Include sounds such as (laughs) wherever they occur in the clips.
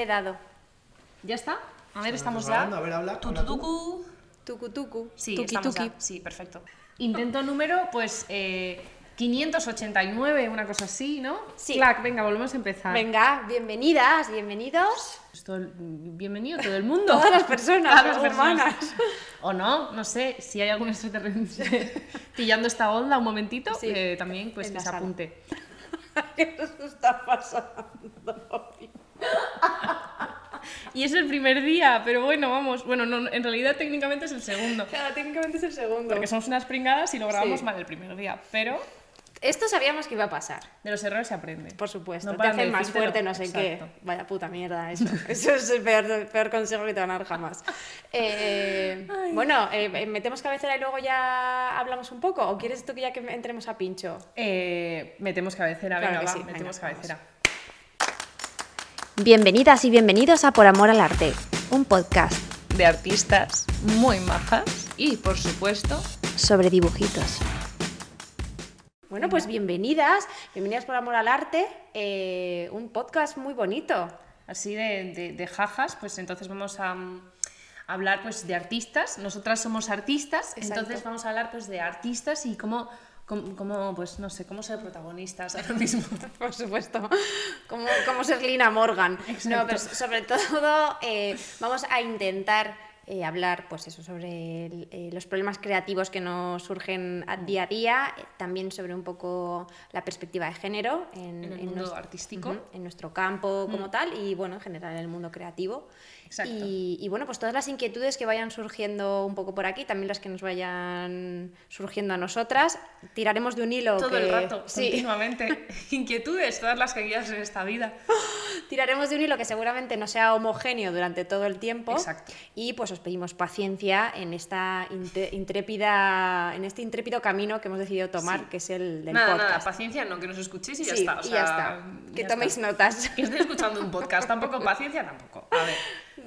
He dado. ¿Ya está? A ver, estamos grabando, ya. A ver, habla. Tu, habla tu, tú. tucu. Tucu tucu. Sí, tuki estamos tuki. ya. Sí, perfecto. Intento número, pues, eh, 589, una cosa así, ¿no? Sí. Clac, venga, volvemos a empezar. Venga, bienvenidas, bienvenidos. El- bienvenido todo el mundo. Todas las personas Todas las humanas. O no, no sé, si hay algún extraterrestre (laughs) pillando esta onda un momentito, Sí, eh, también pues en que se apunte. (laughs) ¿Qué nos está pasando? (laughs) Y es el primer día, pero bueno, vamos. Bueno, no, en realidad técnicamente es el segundo. Claro, técnicamente es el segundo. Porque somos unas pringadas y lo grabamos Sí. mal el primer día. Pero Esto sabíamos que iba a pasar. de los errores se aprende. Por supuesto, No te hacen más fuerte, no sé Exacto. qué. Vaya puta mierda, (laughs) eso. Eso es el peor, el peor consejo que te van a dar jamás. Eh, bueno, eh, ¿metemos cabecera y luego ya hablamos un poco? ¿O quieres tú que ya que entremos a pincho? Eh, metemos cabecera, Claro venga, va, sí, venga, metemos vamos. Bienvenidas y bienvenidos a Por Amor al Arte, un podcast De artistas muy majas y, por supuesto, sobre dibujitos. Bueno, pues bienvenidas, bienvenidas por Amor al Arte, eh, un podcast muy bonito. así de, de- de jajas, pues entonces vamos a mm, hablar pues de artistas. Nosotras somos artistas, Exacto. entonces vamos a hablar pues de artistas y cómo, cómo, cómo, pues no sé, cómo ser protagonistas ahora mismo. (laughs) Por supuesto, como, como ser Lina Morgan. Exacto. No, pero sobre todo eh, vamos a intentar eh, hablar pues eso, sobre el- eh, los problemas creativos que nos surgen a- día a día, eh, también sobre un poco la perspectiva de género en, En el mundo nues- artístico. Mm. Ujú, en nuestro campo como tal y bueno, en general en el mundo creativo. Exacto. Y, y, bueno, pues todas las inquietudes que vayan surgiendo un poco por aquí, también las que nos vayan surgiendo a nosotras, tiraremos de un hilo Todo que- el rato, sí, continuamente. (laughs) Inquietudes, todas las que quieras en esta vida. (laughs) Tiraremos de un hilo que seguramente no sea homogéneo durante todo el tiempo. Exacto. Y pues os pedimos paciencia en esta intrépida, en este intrépido camino que hemos decidido tomar, Sí. que es el del nada, podcast. nada, paciencia no, que nos escuchéis y ya Sí, está. o y sea, ya está. Que ya toméis está. notas. Que estéis escuchando un podcast, tampoco (laughs) paciencia, tampoco. A ver,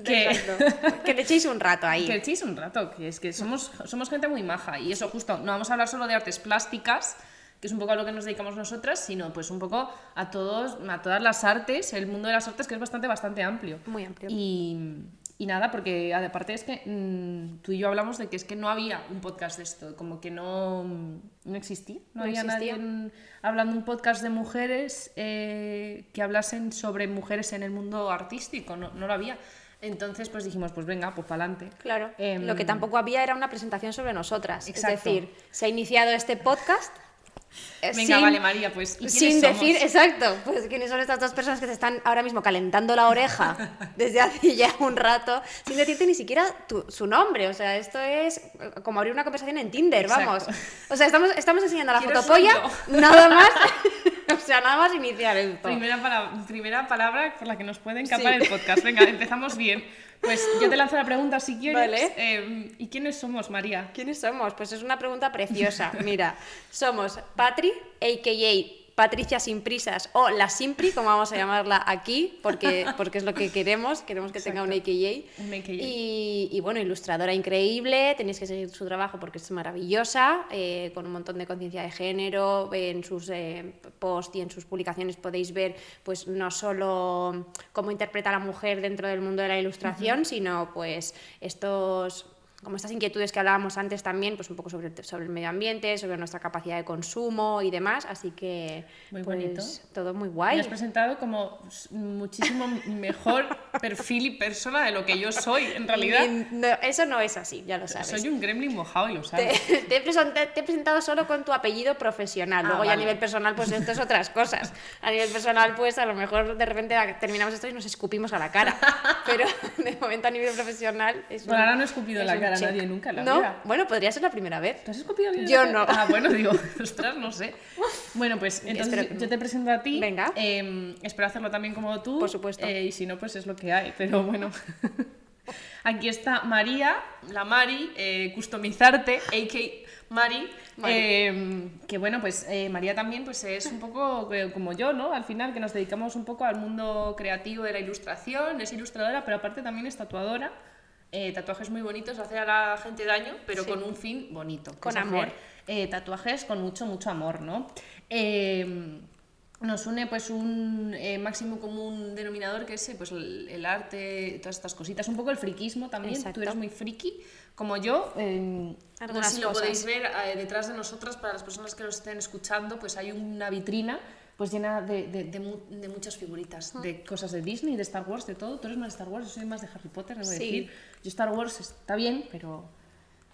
que... (laughs) Que le echéis un rato ahí. Que echéis un rato, que es que somos, somos gente muy maja y eso justo, no vamos a hablar solo de artes plásticas, que es un poco a lo que nos dedicamos nosotras, sino pues un poco a todos, a todas las artes, el mundo de las artes que es bastante, bastante amplio. Muy amplio. Y, y nada, porque aparte es que mm, tú y yo hablamos de que es que no había un podcast de esto, como que no, no existía, no, No había existía. nadie en- hablando un podcast de mujeres eh, que hablasen sobre mujeres en el mundo artístico, no, no lo había. Entonces pues dijimos, pues venga, pues para adelante. Claro, Em, lo que tampoco había era una presentación sobre nosotras. Exacto. Es decir, se ha iniciado este podcast. eh, Venga, sin- vale, María, pues. ¿y quiénes Sin somos? decir, exacto, pues quiénes son estas dos personas que te están ahora mismo calentando la oreja (laughs) desde hace ya un rato, sin decirte ni siquiera tu- su nombre. O sea, esto es eh, como abrir una conversación en Tinder, Exacto. vamos. O sea, estamos, estamos enseñando la ¿Quién fotopolla, nada más. (laughs) (laughs) o sea, nada más iniciar esto. Primera, pala- primera palabra por la que nos puede encapar Sí. el podcast. Venga, empezamos bien. Pues yo te lanzo la pregunta si quieres. Vale. Eh, ¿Y quiénes somos, María? ¿Quiénes somos? Pues es una pregunta preciosa. Mira, somos Patri, a.k.a. Patricia Sin Prisas o la Simpri, como vamos a llamarla aquí, porque, porque es lo que queremos, queremos que tenga un. Y, y bueno, ilustradora increíble, tenéis que seguir su trabajo porque es maravillosa, eh, con un montón de conciencia de género, en sus eh, posts y en sus publicaciones podéis ver pues no solo cómo interpreta a la mujer dentro del mundo de la ilustración, sino pues estos como estas inquietudes que hablábamos antes también, pues un poco sobre, sobre el medio ambiente, sobre nuestra capacidad de consumo y demás, así que Muy pues, bonito. todo muy Me guay. has presentado como muchísimo (laughs) mejor perfil y persona de lo que yo soy, en realidad. No, eso no es así, ya lo sabes. Soy un gremlin mojado y lo Te, sabes. (laughs) te he presen- te he presentado solo con tu apellido profesional. Ah, Luego ya a vale. nivel personal, pues esto es otras cosas. A nivel personal, pues a lo mejor de repente terminamos esto y nos escupimos a la cara. Pero (laughs) de momento a nivel profesional es Bueno, un- ahora no he escupido es la un a nadie nunca en la ¿No? vida. Bueno, podría ser la primera vez. ¿Te has escupido bien? Yo no. Ah, bueno, (laughs) digo, ostras, no sé. Bueno, pues entonces que yo te presento a ti. Venga. Eh, espero hacerlo también como tú. Por supuesto. eh, y si no, pues es lo que hay. Pero bueno. (laughs) Aquí está María, la Mari, eh, customizarte, a.k. Mari. Mari. eh, que bueno, pues eh, María también pues es un poco eh, como yo, ¿no? Al final, que nos dedicamos un poco al mundo creativo de la ilustración, es ilustradora, pero aparte también es tatuadora. Eh, tatuajes muy bonitos, hacer a la gente daño, pero Sí. con un fin bonito. Con hacer, amor. eh, tatuajes con mucho, mucho amor, ¿no? Eh, nos une pues un máximo común denominador que es pues el, el arte, todas estas cositas, un poco el friquismo también. Exacto. Tú eres muy friki, como yo. eh, no sé si lo podéis ver eh, detrás de nosotras, para las personas que nos estén escuchando, pues hay una vitrina pues llena de, de, de mu- de muchas figuritas, de cosas de Disney, de Star Wars, de todo. Tú eres más de Star Wars, yo soy más de Harry Potter, debo Sí. decir. Yo Star Wars está bien, pero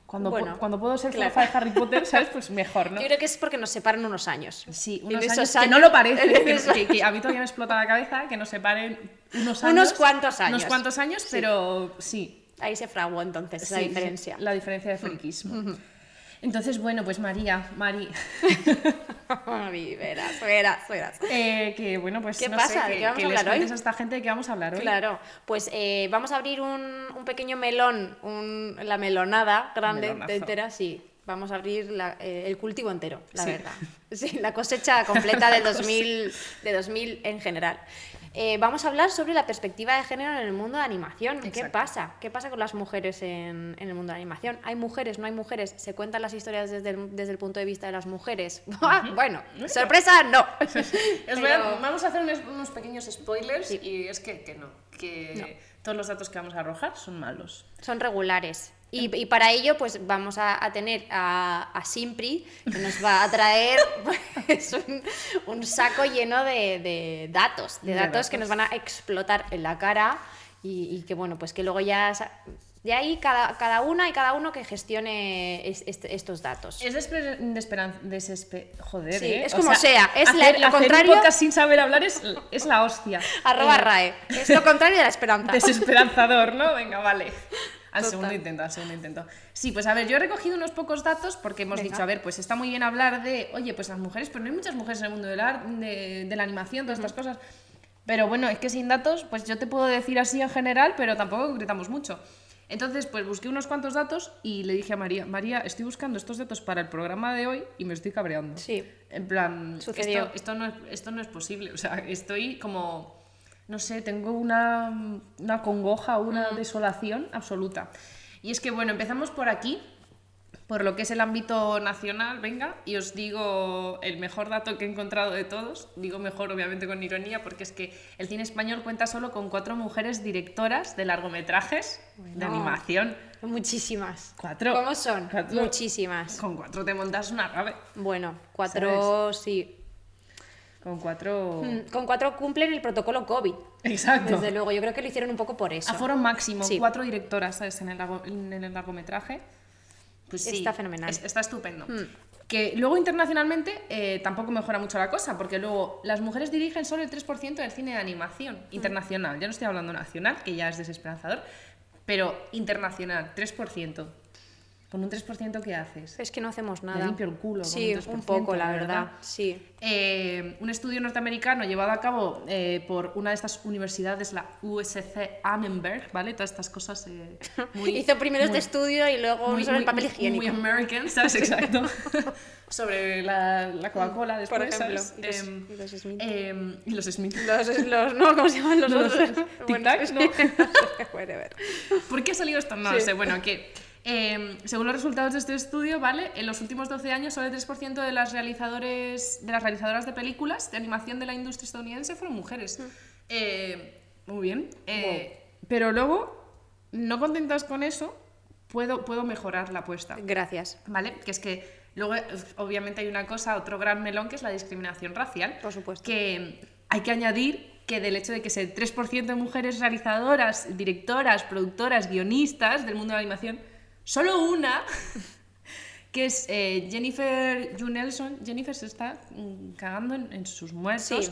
cuando, pu- Bueno, cuando puedo ser claro. de Harry Potter, ¿sabes? Pues mejor, ¿no? Yo creo que es porque nos separan unos años. Sí, unos años, que no lo parece, que, (laughs) que- que a mí todavía me explota la cabeza que nos separen unos años. Unos cuantos años. Unos cuantos años, pero sí. Ahí se fraguó entonces sí, diferencia. La diferencia de friquismo. Entonces, bueno, pues María, Mari, (laughs) Ay, verás, verás, verás. eh, que bueno, pues ¿Qué no pasa? sé, ¿De que, qué vamos que a les hablar hoy? a esta gente de qué vamos a hablar hoy. Claro, pues eh, vamos a abrir un, un pequeño melón, un- la melonada grande, Melonazo. de entera, sí. Vamos a abrir la- eh, el cultivo entero, la Sí. verdad. Sí, la cosecha completa del 2000, de (laughs) 2000 en general. Eh, vamos a hablar sobre la perspectiva de género en el mundo de animación. ¿Qué pasa? ¿Qué pasa con las mujeres en, en el mundo de animación? ¿Hay mujeres? ¿No hay mujeres? ¿Se cuentan las historias desde el, desde el punto de vista de las mujeres? (laughs) Ah, bueno, sorpresa, no. (laughs) Voy a- Pero- vamos a hacer unos, unos pequeños spoilers Sí. y es que, que no, que todos los datos que vamos a arrojar son malos. Son regulares. Y, y para ello, pues vamos a, a tener a, a Simpri, que nos va a traer (laughs) pues, un, un saco lleno de, de datos, de De datos, que nos van a explotar en la cara y, y que, bueno, pues que luego ya... De ahí cada, cada una y cada uno que gestione es- este- estos datos. Es desesper- joder, Sí, ¿eh? es O como sea, es la- hacer, lo hacer contrario- un podcast sin saber hablar es, es la hostia. (laughs) Arroba Eh, RAE. Es lo contrario de la esperanza. (laughs) Desesperanzador, ¿no? Venga, vale. Al Total. segundo intento, al segundo intento. Sí, pues a ver, yo he recogido unos pocos datos porque hemos Venga. dicho, a ver, pues está muy bien hablar de, oye, pues las mujeres, pero no hay muchas mujeres en el mundo del arte, de, de la animación, todas estas cosas. Pero bueno, es que sin datos, pues yo te puedo decir así en general, pero tampoco concretamos mucho. Entonces, pues busqué unos cuantos datos y le dije a María, María, estoy buscando estos datos para el programa de hoy y me estoy cabreando. Sí. En plan, esto, esto, no es, esto no es posible. O sea, estoy como, no sé, tengo una, una congoja, una desolación absoluta. Y es que, bueno, empezamos por aquí, por lo que es el ámbito nacional, venga, y os digo el mejor dato que he encontrado de todos. Digo mejor, obviamente, con ironía, porque es que el cine español cuenta solo con cuatro mujeres directoras de largometrajes de animación. Muchísimas. Cuatro. ¿Cómo son? Cuatro. Muchísimas. Con cuatro te montas una rave. Bueno, cuatro, sí. Con cuatro... Mm, Con cuatro cumplen el protocolo COVID. Exacto. Desde luego, yo creo que lo hicieron un poco por eso. Aforo máximo, Sí. cuatro directoras ¿sabes? En, el largo- en el largometraje. Pues sí, Está fenomenal. es- está estupendo. Hmm. Que luego internacionalmente eh, tampoco mejora mucho la cosa, porque luego las mujeres dirigen solo el 3% del cine de animación Hmm. internacional. Ya no estoy hablando nacional, que ya es desesperanzador, pero internacional, 3%. Con un 3% ¿qué haces? Es que no hacemos Me nada. limpio el culo con Sí, un 3%, un poco, la verdad. verdad. Sí. Eh, un estudio norteamericano llevado a cabo eh, por una de estas universidades, la USC Annenberg, ¿vale? Todas estas cosas eh, (laughs) muy... Hizo primero muy- este estudio y luego muy, sobre el papel higiénico. Muy American, ¿sabes? Exacto. (laughs) Sobre la, la Coca-Cola después, Por ejemplo, ¿sabes? y los- Em, los Smith. em, y los Smith. Los, los, no, ¿cómo se llaman los Los otros? tic-tacs, es ¿no? no sé, (laughs) whatever. ¿Por qué ha salido esto? No Sí. sé. Bueno, que eh, según los resultados de este estudio, ¿vale? En los últimos 12 años, solo el 3% de las, realizadores, de las realizadoras de películas de animación de la industria estadounidense fueron mujeres. Eh, muy bien. Eh, Pero luego, no contentas con eso, puedo, puedo mejorar la apuesta. Gracias. ¿Vale? Que es que luego, obviamente, hay una cosa, otro gran melón, que es la discriminación racial. Por supuesto. Que hay que añadir que del hecho de que ese 3% de mujeres realizadoras, directoras, productoras, guionistas del mundo de la animación, solo una, (laughs) que es eh, Jennifer Yu Nelson, Jennifer se está mm, cagando en, en sus muertos. Sí.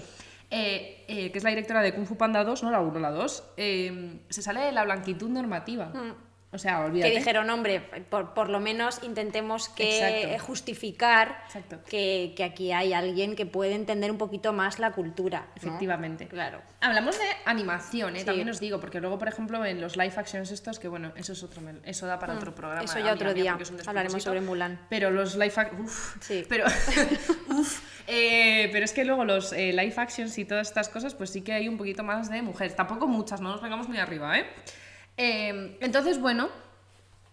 eh, eh, que es la directora de Kung Fu Panda 2, no la 1, la 2, eh, se sale de la blanquitud normativa. O sea, Que olvídate. dijeron, hombre, por, por lo menos intentemos que Exacto. eh, justificar Exacto. que, que aquí hay alguien que puede entender un poquito más la cultura. ¿no? Efectivamente. Claro. Hablamos de animación, ¿eh? Sí. también os digo, porque luego, por ejemplo, en los live actions estos, que bueno, eso es otro eso da para otro programa. Mm. Eso ya otro a mí, día. Hablaremos sobre Mulan. Pero los live actions, Sí. pero, (laughs) (laughs) uf, eh, pero es que luego los eh, live actions y todas estas cosas, pues sí que hay un poquito más de mujeres. Tampoco muchas, no nos pegamos muy arriba, ¿eh? Eh, entonces, bueno,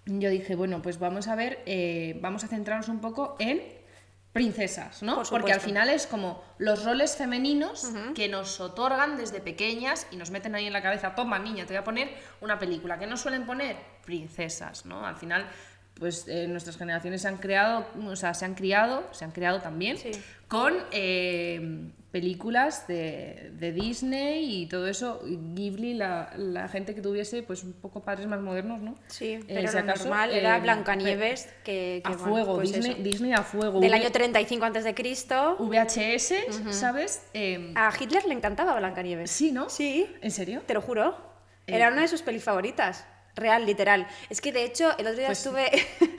yo dije, bueno, pues vamos a ver, eh, vamos a centrarnos un poco en princesas, ¿no? Por Porque al final es como los roles femeninos que nos otorgan desde pequeñas y nos meten ahí en la cabeza, toma niña, te voy a poner una película. que no suelen poner? Princesas, ¿no? Al final, pues eh, nuestras generaciones se han creado, o sea, se han criado, se han creado también Sí. con eh, películas de, de Disney y todo eso, y Ghibli, la, la gente que tuviese pues un poco padres más modernos, ¿no? Sí, Eh, pero si lo acaso, normal era eh, Blancanieves, que, que, a bueno, fuego, pues Disney. Disney a fuego. Del V- año 35 antes de Cristo. VHS, ¿sabes? Eh, A Hitler le encantaba Blancanieves. sí, ¿no? Sí, ¿En serio? te lo juro. Eh, Era una de sus pelis favoritas. Real, literal. Es que de hecho, el otro día Pues- estuve.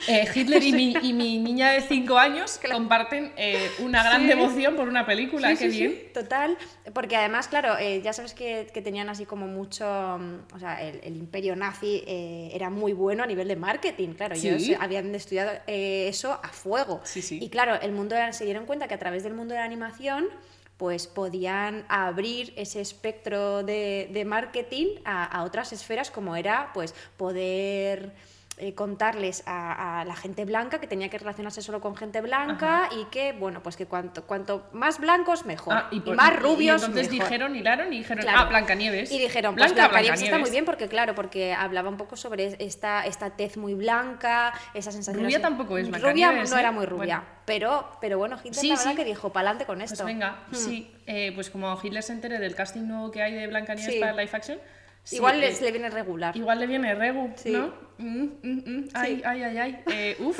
Eh, (laughs) Hitler y mi, y mi (laughs) niña de 5 años comparten eh, una gran Sí. devoción por una película, Sí, qué sí, bien. sí, total. Porque además, claro, eh, ya sabes que, que tenían así como mucho. mm, O sea, el, el imperio nazi eh, era muy bueno a nivel de marketing, claro. Sí. Ellos habían estudiado eh, eso a fuego. Sí, sí. Y claro, el mundo se dieron cuenta que a través del mundo de la animación pues podían abrir ese espectro de, de marketing a, a otras esferas como era pues poder eh, contarles a, a la gente blanca que tenía que relacionarse solo con gente blanca y que bueno pues que cuanto, cuanto más blancos mejor Ah, y, por- más y rubios entonces mejor. dijeron, hilaron y dijeron, Claro. ah, Blancanieves. Y dijeron, pues Blanca, Blancanieves está muy bien porque, claro, porque hablaba un poco sobre esta, esta tez muy blanca, esa sensación Rubia así- tampoco es Rubia no ¿eh? era muy rubia, Bueno. pero, pero bueno, Hitler Sí, la verdad sí. que dijo, pa'lante con Pues esto. venga, sí. Eh, pues como Hitler se entere del casting nuevo que hay de Blancanieves Sí. para live action. Sí, Igual eh, le viene regular. Igual le viene Regu, Sí. ¿no? Mm, mm, mm. Ay, ay, ay, ay. Eh, uf.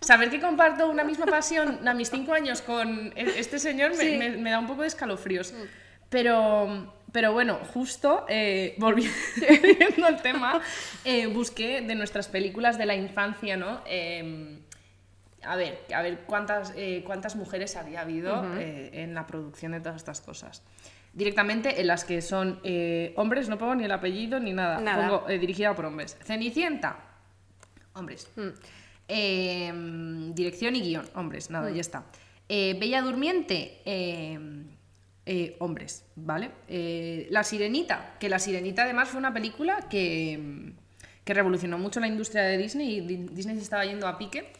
Saber que comparto una misma pasión a mis cinco años con e- este señor me, Sí. Me- me da un poco de escalofríos. Pero, pero bueno, justo eh, (laughs) volviendo al tema, busqué de nuestras películas de la infancia, ¿no? Eh, a ver, a ver cuántas, cuántas mujeres había habido en la producción de todas estas cosas. Directamente en las que son eh, hombres, no pongo ni el apellido ni nada. Nada. Pongo eh, dirigida por hombres. Cenicienta, hombres. Mm. Eh, dirección y guion, hombres, nada, ya está. Eh, Bella Durmiente, eh, hombres, ¿vale? La Sirenita, que La Sirenita además fue una película que, que revolucionó mucho la industria de Disney y Di- Disney se estaba yendo a pique.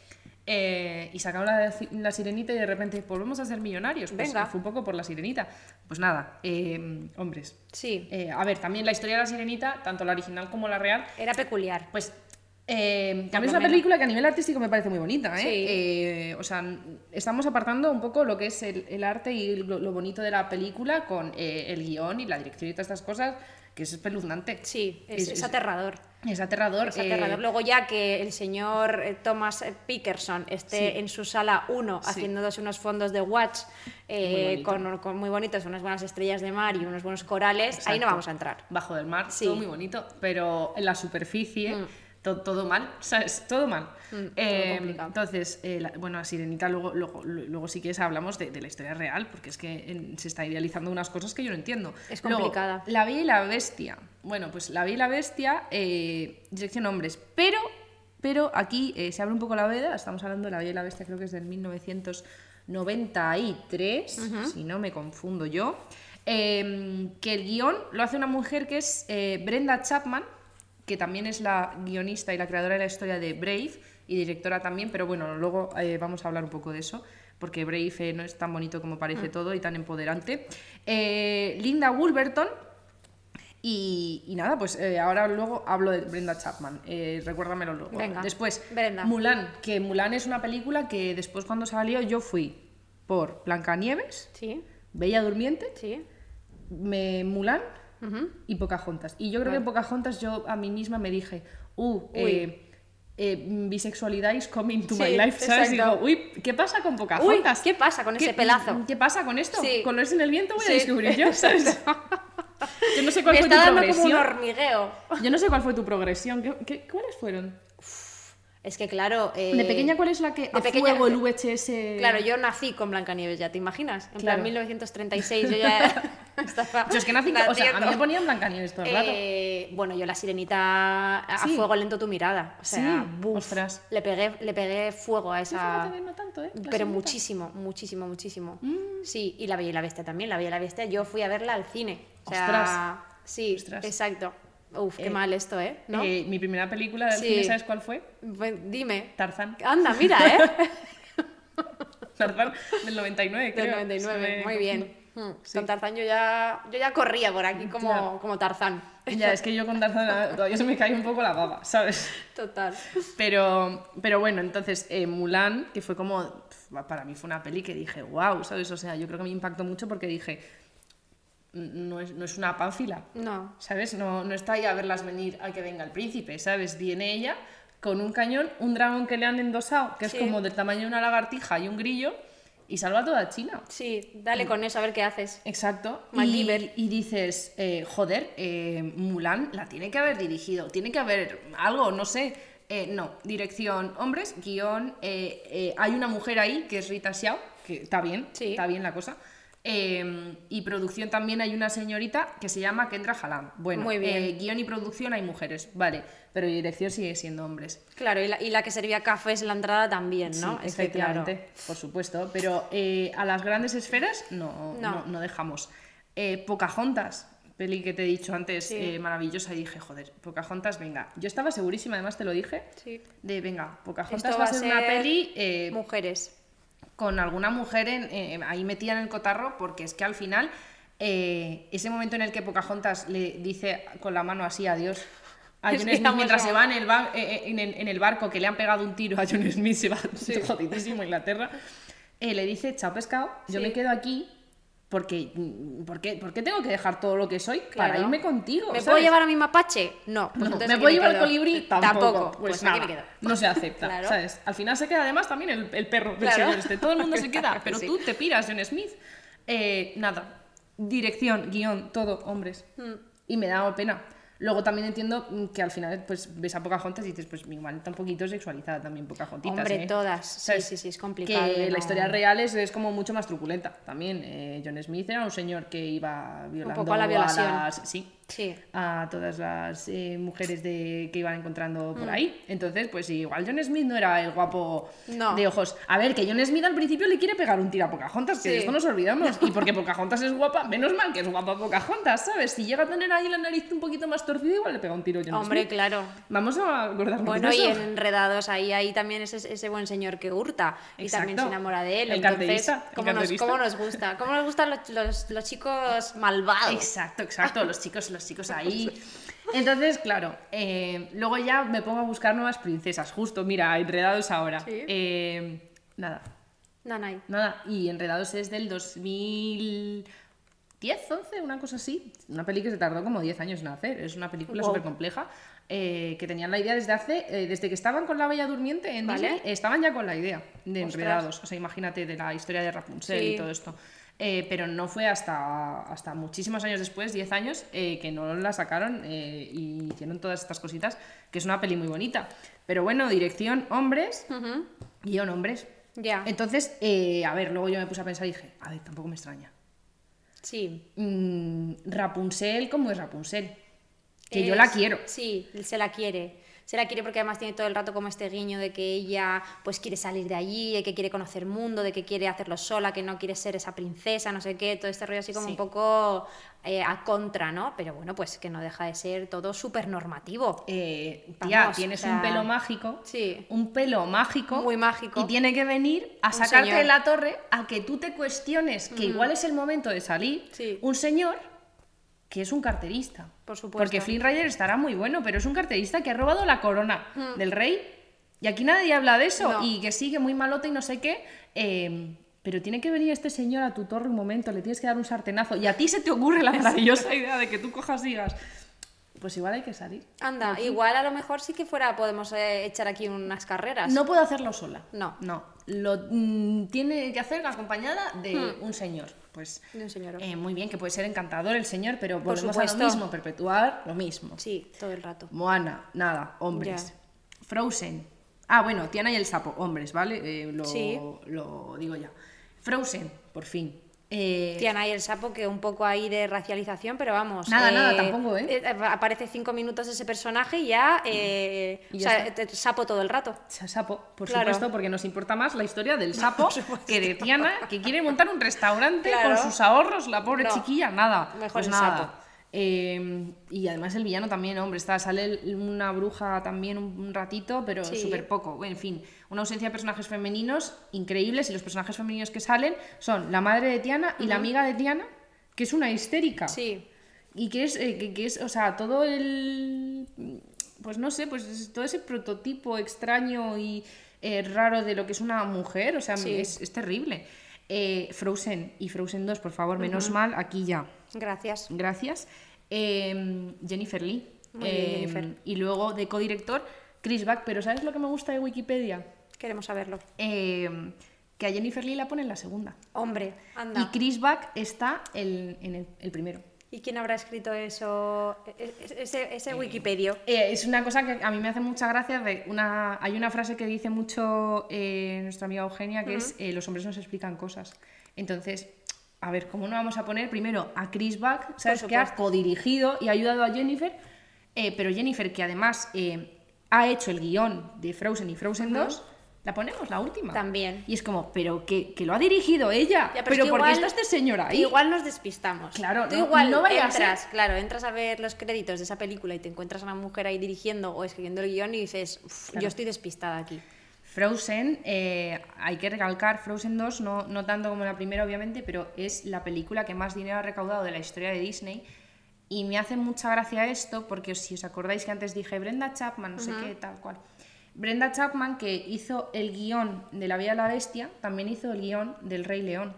Eh, y sacaron la, la sirenita y de repente volvemos a ser millonarios. Pues Venga. fue un poco por la sirenita. Pues nada, eh, hombres. Sí, Eh, a ver, también la historia de la sirenita, tanto la original como la real, era peculiar. pues eh, lo es una película que a nivel artístico me parece muy bonita, ¿eh? Sí. Eh, o sea, estamos apartando un poco lo que es el, el arte y lo, lo bonito de la película con eh, el guion y la dirección y todas estas cosas, que es espeluznante. Sí, es, Es- es es- aterrador. Es aterrador. Es aterrador. eh, Luego ya que el señor eh, Thomas eh, Pickerson esté Sí. en su sala 1 Sí. haciéndose unos fondos de watch eh, Muy con, con muy bonitos, unas buenas estrellas de mar y unos buenos corales, ahí no vamos a entrar. Bajo del mar, Sí. todo muy bonito, pero en la superficie Mm. To- todo mal, ¿sabes? Todo mal. Mm, Eh, todo entonces, eh, la- bueno, la sirenita, luego, luego, luego si quieres hablamos de, de la historia real, porque es que en- se está idealizando unas cosas que yo no entiendo. Es Luego, complicada. la Bella y la Bestia. Bueno, pues La Bella y la Bestia, eh, dirección hombres, pero, pero aquí eh, se abre un poco la veda, estamos hablando de La Bella y la Bestia, creo que es del 1993, si no me confundo yo, eh, que el guion lo hace una mujer que es Brenda Chapman, que también es la guionista y la creadora de la historia de Brave y directora también, pero bueno, luego eh, vamos a hablar un poco de eso, porque Brave eh, no es tan bonito como parece todo y tan empoderante. Eh, Linda Wolverton, y, y nada, pues eh, ahora luego hablo de Brenda Chapman, recuérdamelo luego. Venga, Después, Brenda. Mulan, que Mulan es una película que después cuando salió yo fui por Blancanieves, Sí, Bella Durmiente, sí. me, Mulan Ujú. y Pocahontas. Y yo creo que en Pocahontas yo a mí misma me dije, uh, Uy. eh, eh, bisexualidad is coming to Sí, my life, ¿sabes? exacto. Digo, uy, ¿qué pasa con Pocahontas? ¿qué pasa con ese ¿Qué- pelazo? ¿Qué pasa con esto? Sí. Colores en el viento voy a descubrir yo, ¿sabes? (laughs) Yo no sé cuál Me fue está tu dando como un progresión. hormigueo. Yo no sé cuál fue tu progresión. ¿Qué, qué- cuáles fueron? Es que claro... eh, de pequeña, ¿cuál es la que de a pequeña- fuego el VHS? Claro, yo nací con Blancanieves ya, ¿te imaginas? En Claro. plan 1936 yo ya (laughs) estaba Yo es que nací, o sea, a mí me ponían Blancanieves todo el rato. Eh, bueno, yo la sirenita a Sí. fuego lento tu mirada. O sea, Sí, buf, ostras. Le pegué, le pegué fuego a esa. No tanto, ¿eh? La Pero sirenita. muchísimo, muchísimo, muchísimo. Mm. Sí, y la Bella y la Bestia también. La Bella y la Bestia, yo fui a verla al cine. O sea, Ostras. sí, Ostras. exacto. Uf, qué Eh, mal esto, ¿eh? ¿No? Eh, mi primera película del Sí. cine, ¿sabes cuál fue? Pues, dime. Tarzán. Anda, mira, ¿eh? (laughs) Tarzán del 99, creo. Del 99, Se me muy bien. Mm, Sí. Con Tarzán yo ya, yo ya corría por aquí como, Claro. como Tarzán. Ya, es que yo con Tarzán ah, todavía se me cae un poco la baba, ¿sabes? Total. Pero, pero bueno, entonces eh, Mulan, que fue como, para mí fue una peli que dije, wow, ¿sabes? O sea, yo creo que me impactó mucho porque dije, "N- no es, no es una pánfila, No, ¿sabes? No, no está ahí a verlas venir a que venga el príncipe, ¿sabes? Viene ella con un cañón, un dragón que le han endosado, que es como del tamaño de una lagartija y un grillo, y salva a toda China. sí, dale con eso a ver qué haces. Exacto. Y, y dices, eh, joder, eh, Mulan la tiene que haber dirigido, tiene que haber algo, no sé. Eh, no, dirección hombres, guion. hay una mujer ahí que es Rita Xiao, que está bien, Sí. está bien la cosa. Eh, y producción también hay una señorita que se llama Kendra Halam. Bueno, Muy bien. eh, guion y producción hay mujeres, vale, pero dirección sigue siendo hombres. Claro, y la, y la que servía cafés en la entrada también, ¿no? Sí, claro. efectivamente, por supuesto. Pero eh, a las grandes esferas no, No. no. no dejamos. Eh, Pocahontas, peli que te he dicho antes, Sí. eh, maravillosa, y dije, joder, Pocahontas, venga. Yo estaba segurísima, además te lo dije, Sí. de venga, Pocahontas va a ser una peli eh, Mujeres. Con alguna mujer en, eh, ahí metida en el cotarro, porque es que al final, eh, ese momento en el que Pocahontas le dice con la mano así adiós a John Smith mientras se va en el, ba- eh, en, el, en el barco que le han pegado un tiro a John Smith, se va (laughs) jodidísimo a Inglaterra, le dice, chao pescado, yo Sí. me quedo aquí porque, mm, ¿por qué, por qué tengo que dejar todo lo que soy para irme contigo? ¿Me ¿sabes? puedo llevar a mi mapache? No. pues No, ¿Me puedo llevar el quedo. colibrí? Tampoco. Pues, Pues aquí nada, me quedo. no se acepta, Claro. ¿sabes? Al final se queda además también el, el perro del señor este. Todo el mundo se queda, (laughs) pero Sí. tú te piras, John Smith. Eh, nada, dirección, guion, todo, hombres. Hmm. Y me da pena. Luego también entiendo mm, que al final pues ves a Pocahontas y dices, pues igual está un poquito sexualizada también Pocahontitas. Hombre, ¿eh? todas. Sí, ¿Sabes? sí, sí, es complicado. Que la historia real es, es como mucho más truculenta también. Eh, John Smith era un señor que iba violando poco a la violación. las- sí, Sí. a todas las eh, mujeres de, que iban encontrando Mm. por ahí. Entonces, pues igual John Smith no era el guapo No. de ojos. A ver, que John Smith al principio le quiere pegar un tiro a Pocahontas, que Sí. de esto nos olvidamos. (laughs) Y porque Pocahontas es guapa, menos mal que es guapa Pocahontas, ¿sabes? Si llega a tener ahí la nariz un poquito más torcida, igual le pega un tiro a John Hombre, Smith. claro. Vamos a acordarnos Bueno, de y eso. en Enredados ahí, ahí también es ese, buen señor que hurta y también se enamora de él. El Entonces, ¿cómo, nos, cómo nos gusta? ¿Cómo nos gustan los, los- los chicos malvados? Exacto, exacto, los chicos, los chicos (laughs) ahí. Entonces, claro, eh, luego ya me pongo a buscar nuevas princesas, justo, mira, Enredados ahora. Sí. Eh, nada, Nanay. nada, y Enredados es del 2010, 11, una cosa así. Una peli que se tardó como 10 años en hacer, es una película Wow. súper compleja. eh, que tenían la idea desde hace eh, desde que estaban con la Bella Durmiente en Vale. Disney, estaban ya con la idea de Ostras. Enredados. O sea, imagínate de la historia de Rapunzel Sí. y todo esto. Eh, pero no fue hasta, hasta muchísimos años después, 10 años, eh, que no la sacaron eh, y hicieron todas estas cositas, que es una peli muy bonita. Pero bueno, dirección hombres, Ujú. guion hombres. Ya. Entonces, a ver, luego yo me puse a pensar y dije, a ver, tampoco me extraña. Sí. Mm, Rapunzel, ¿cómo es Rapunzel? Que yo la quiero. Sí, se la quiere. Se la quiere porque además tiene todo el rato como este guiño de que ella pues quiere salir de allí, de que quiere conocer mundo, de que quiere hacerlo sola, que no quiere ser esa princesa, no sé qué, todo este rollo así como Sí. un poco eh, a contra, ¿no? Pero bueno, pues que no deja de ser todo súper normativo. Eh, tía, Vamos, tienes o sea, un pelo mágico. sí. Un pelo mágico. Muy mágico. Y tiene que venir a Un sacarte señor. de la torre a que tú te cuestiones que igual es el momento de salir. Sí. Un señor que es un carterista. Por supuesto. Porque Flynn Rider estará muy bueno, pero es un carterista que ha robado la corona del rey. Y aquí nadie habla de eso. No. Y que sigue muy malote y no sé qué. eh, pero tiene que venir este señor a tu torre un momento, le tienes que dar un sartenazo. Y a ti se te ocurre la maravillosa idea de que tú cojas y digas, pues igual hay que salir. Anda, igual a lo mejor sí que fuera, podemos eh, echar aquí unas carreras. No puedo hacerlo sola. No. No. Lo mm, tiene que hacer acompañada de un señor. Pues De un señor. eh, muy bien, que puede ser encantador el señor, pero Por volvemos a lo mismo, perpetuar lo mismo. Sí, todo el rato. Moana, nada, hombres. Frozen. Ah, bueno, Tiana y el sapo, hombres, ¿vale? Eh, lo, Sí. lo digo ya. Frozen, por fin. Eh, Tiana y el sapo, que un poco ahí de racialización, pero vamos. Nada, nada, tampoco, ¿eh? Aparece cinco minutos ese personaje y ya. eh, Y o sea, sapo todo el rato. Sa- Sapo, por Claro. supuesto, porque nos importa más la historia del (laughs) sapo que de Tiana, que quiere montar un restaurante Claro. con sus ahorros, la pobre No. chiquilla, nada. Mejor pues el nada. sapo. Eh, y además el villano también, hombre, está, sale una bruja también un, ratito, pero Sí. súper poco. En fin, una ausencia de personajes femeninos increíbles y los personajes femeninos que salen son la madre de Tiana y la amiga de Tiana, que es una histérica. Sí. Y que es, eh, que, que es, o sea, todo el. Pues no sé, pues es todo ese prototipo extraño y eh, raro de lo que es una mujer, o sea, Sí. es, es terrible. Eh, Frozen y Frozen 2, por favor, menos mal, aquí ya. Gracias. Gracias. Eh, Jennifer Lee. Bien, Eh, Jennifer. Y luego de codirector, Chris Back. Pero ¿sabes lo que me gusta de Wikipedia? Queremos saberlo. Eh, que a Jennifer Lee la pone en la segunda. Hombre, anda. Y Chris Back está el- en el, el primero. ¿Y quién habrá escrito eso? E- e- Ese, ese Wikipedia. Eh, es una cosa que a mí me hace mucha gracia. De una, hay una frase que dice mucho eh, nuestra amiga Eugenia, que es eh, los hombres nos explican cosas. Entonces, a ver, ¿cómo no vamos a poner primero a Chris Back, ¿sabes? que ha codirigido y ha ayudado a Jennifer, eh, pero Jennifer, que además eh, ha hecho el guion de Frozen y Frozen 2, la ponemos, la última. También. Y es como, pero que, que lo ha dirigido ella. Ya, pero es que ¿por qué está este señor ahí? Igual nos despistamos. Claro, Tú no- igual no vaya a ser. entras, claro, entras a ver los créditos de esa película y te encuentras a una mujer ahí dirigiendo o escribiendo el guion y dices, "Uf, yo estoy despistada aquí. Frozen, eh, hay que recalcar, Frozen 2, no, no tanto como la primera obviamente, pero es la película que más dinero ha recaudado de la historia de Disney. Y me hace mucha gracia esto, porque si os acordáis que antes dije Brenda Chapman, no sé qué, tal cual. Brenda Chapman, que hizo el guion de La Bella y la Bestia, también hizo el guion del Rey León.